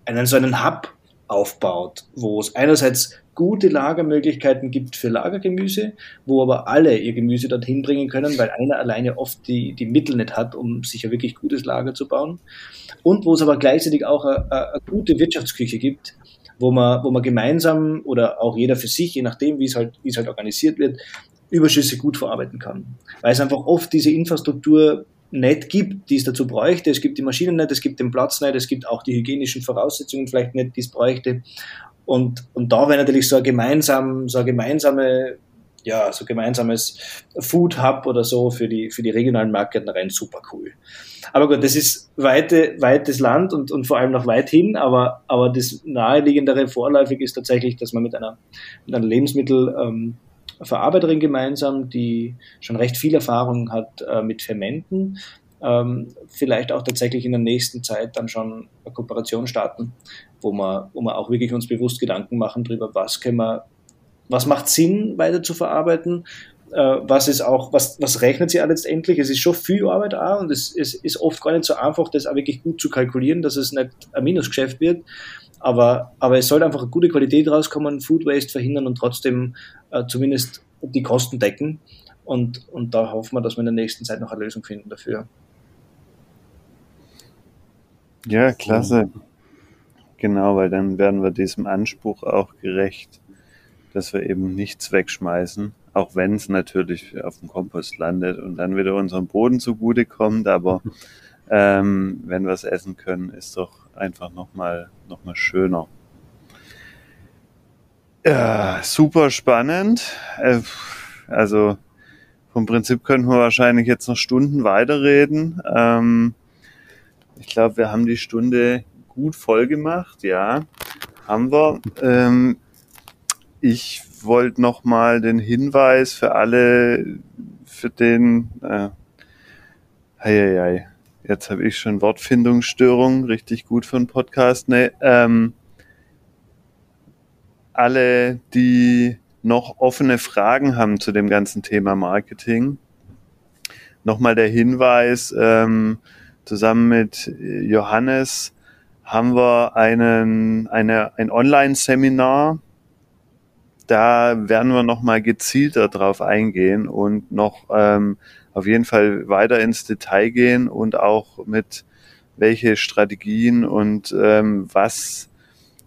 einen so einen Hub aufbaut, wo es einerseits gute Lagermöglichkeiten gibt für Lagergemüse, wo aber alle ihr Gemüse dorthin bringen können, weil einer alleine oft die, die Mittel nicht hat, um sich ein wirklich gutes Lager zu bauen. Und wo es aber gleichzeitig auch eine, eine gute Wirtschaftsküche gibt, wo man, wo man gemeinsam oder auch jeder für sich, je nachdem, wie es halt, wie es halt organisiert wird, Überschüsse gut verarbeiten kann. Weil es einfach oft diese Infrastruktur nicht gibt, die es dazu bräuchte. Es gibt die Maschinen nicht, es gibt den Platz nicht, es gibt auch die hygienischen Voraussetzungen vielleicht nicht, die es bräuchte. Und, und da wäre natürlich so, ein gemeinsam, so eine gemeinsame ja, so gemeinsames Food Hub oder so für die, für die regionalen Marktgärtnereien super cool. Aber gut, das ist weite, weites Land und, und vor allem noch weit hin, aber, aber das naheliegendere vorläufig ist tatsächlich, dass man mit einer, mit einer Lebensmittelverarbeiterin ähm, gemeinsam, die schon recht viel Erfahrung hat äh, mit Fermenten, ähm, vielleicht auch tatsächlich in der nächsten Zeit dann schon eine Kooperation starten, wo wir, wo wir auch wirklich uns bewusst Gedanken machen darüber, was können wir was macht Sinn, weiter zu verarbeiten, äh, was ist auch, was, was rechnet sie letztendlich? Es ist schon viel Arbeit auch und es, es ist oft gar nicht so einfach, das auch wirklich gut zu kalkulieren, dass es nicht ein Minusgeschäft wird. Aber, aber es sollte einfach eine gute Qualität rauskommen, Food Waste verhindern und trotzdem äh, zumindest die Kosten decken. Und, und da hoffen wir, dass wir in der nächsten Zeit noch eine Lösung finden dafür. Ja, klasse. Genau, weil dann werden wir diesem Anspruch auch gerecht dass wir eben nichts wegschmeißen, auch wenn es natürlich auf dem Kompost landet und dann wieder unserem Boden zugutekommt. Aber ähm, wenn wir es essen können, ist doch einfach nochmal noch mal schöner. Ja, super spannend. Äh, also vom Prinzip können wir wahrscheinlich jetzt noch Stunden weiterreden. Ähm, ich glaube, wir haben die Stunde gut voll gemacht, ja, haben wir. Ähm, ich wollte noch mal den Hinweis für alle, für den, äh, hei, hei, jetzt habe ich schon Wortfindungsstörung, richtig gut für einen Podcast. Ne, ähm, alle, die noch offene Fragen haben zu dem ganzen Thema Marketing, nochmal der Hinweis, ähm, zusammen mit Johannes haben wir einen, eine, ein Online-Seminar da werden wir nochmal gezielter drauf eingehen und noch ähm, auf jeden Fall weiter ins Detail gehen und auch mit welche Strategien und ähm, was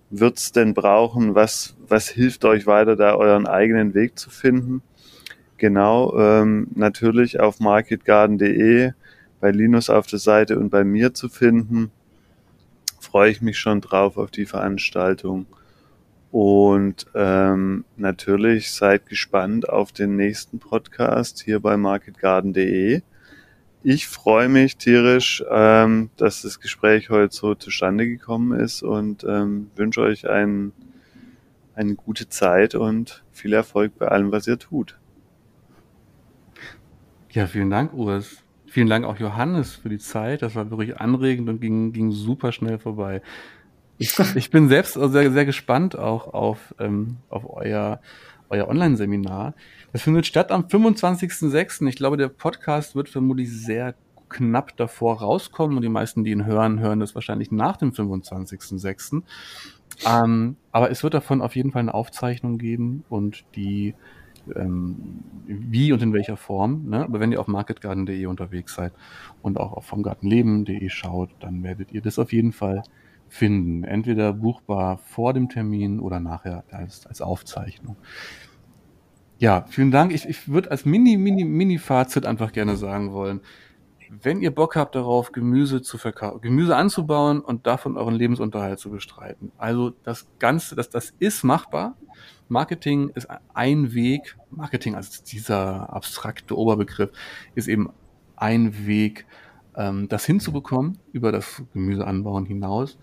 wird's denn brauchen, was, was hilft euch weiter, da euren eigenen Weg zu finden. Genau, ähm, natürlich auf marketgarden.de, bei Linus auf der Seite und bei mir zu finden. Freue ich mich schon drauf auf die Veranstaltung. Und ähm, natürlich seid gespannt auf den nächsten Podcast hier bei marketgarden.de. Ich freue mich tierisch, ähm, dass das Gespräch heute so zustande gekommen ist und ähm, wünsche euch ein, eine gute Zeit und viel Erfolg bei allem, was ihr tut. Ja, vielen Dank, Urs. Vielen Dank auch Johannes für die Zeit. Das war wirklich anregend und ging, ging super schnell vorbei. Ich, bin selbst sehr, sehr gespannt auch auf, ähm, auf euer, euer Online-Seminar. Das findet statt am 25.06. Ich glaube, der Podcast wird vermutlich sehr knapp davor rauskommen und die meisten, die ihn hören, hören das wahrscheinlich nach dem 25.06. Ähm, aber es wird davon auf jeden Fall eine Aufzeichnung geben und die ähm, wie und in welcher Form. Ne? Aber wenn ihr auf marketgarden.de unterwegs seid und auch auf vomgartenleben.de schaut, dann werdet ihr das auf jeden Fall finden. Entweder buchbar vor dem Termin oder nachher als, als Aufzeichnung. Ja, vielen Dank. Ich, ich würde als Mini, Mini, Mini-Fazit einfach gerne sagen wollen, wenn ihr Bock habt darauf, Gemüse zu verkaufen, Gemüse anzubauen und davon euren Lebensunterhalt zu bestreiten. Also das Ganze, das, das ist machbar. Marketing ist ein Weg. Marketing als dieser abstrakte Oberbegriff ist eben ein Weg, ähm, das hinzubekommen über das Gemüseanbauen hinaus.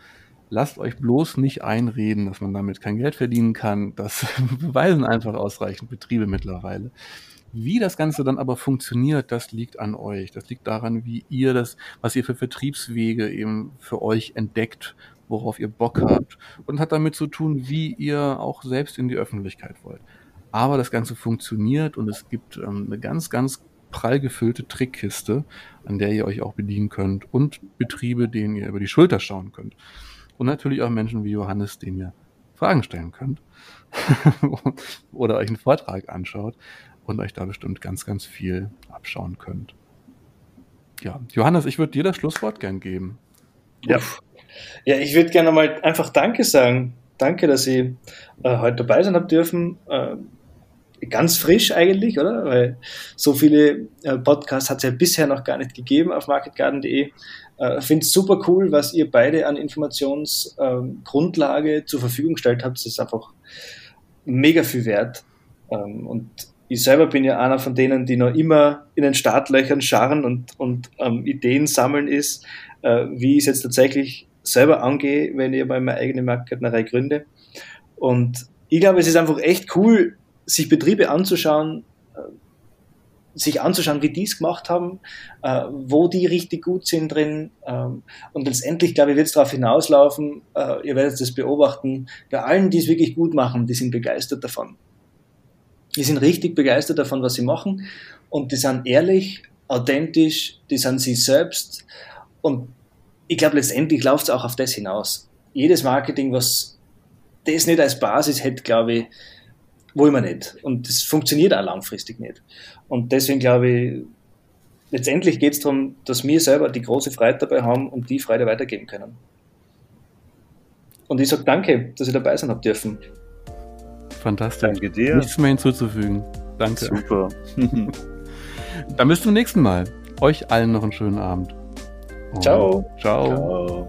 Lasst euch bloß nicht einreden, dass man damit kein Geld verdienen kann. Das beweisen einfach ausreichend Betriebe mittlerweile. Wie das Ganze dann aber funktioniert, das liegt an euch. Das liegt daran, wie ihr das, was ihr für Vertriebswege eben für euch entdeckt, worauf ihr Bock habt und hat damit zu tun, wie ihr auch selbst in die Öffentlichkeit wollt. Aber das Ganze funktioniert und es gibt ähm, eine ganz, ganz prall gefüllte Trickkiste, an der ihr euch auch bedienen könnt und Betriebe, denen ihr über die Schulter schauen könnt. Und natürlich auch Menschen wie Johannes, denen ihr Fragen stellen könnt oder euch einen Vortrag anschaut und euch da bestimmt ganz, ganz viel abschauen könnt. Ja, Johannes, ich würde dir das Schlusswort gern geben. Ja, ja ich würde gerne mal einfach Danke sagen. Danke, dass ich äh, heute dabei sein habe dürfen. Äh, ganz frisch eigentlich, oder? Weil so viele äh, Podcasts hat es ja bisher noch gar nicht gegeben auf marketgarden.de. Äh, Finde es super cool, was ihr beide an Informationsgrundlage ähm, zur Verfügung gestellt habt. Das ist einfach mega viel wert. Ähm, und ich selber bin ja einer von denen, die noch immer in den Startlöchern scharren und, und ähm, Ideen sammeln ist, äh, wie ich es jetzt tatsächlich selber angehe, wenn ich mal meine eigene Marktgärtnerei gründe. Und ich glaube, es ist einfach echt cool, sich Betriebe anzuschauen, äh, sich anzuschauen, wie die es gemacht haben, äh, wo die richtig gut sind drin. Ähm, und letztendlich, glaube ich, wird es darauf hinauslaufen, äh, ihr werdet das beobachten, bei allen, die es wirklich gut machen, die sind begeistert davon. Die sind richtig begeistert davon, was sie machen und die sind ehrlich, authentisch, die sind sie selbst und ich glaube, letztendlich läuft es auch auf das hinaus. Jedes Marketing, was das nicht als Basis hätte, glaube ich, wollen wir nicht. Und das funktioniert auch langfristig nicht. Und deswegen glaube ich, letztendlich geht es darum, dass wir selber die große Freude dabei haben und die Freude weitergeben können. Und ich sage danke, dass ihr dabei sein habt dürfen. Fantastisch. Danke dir. Nichts mehr hinzuzufügen. Danke. Super. Dann bis zum nächsten Mal. Euch allen noch einen schönen Abend. Ciao. Ciao. Ciao.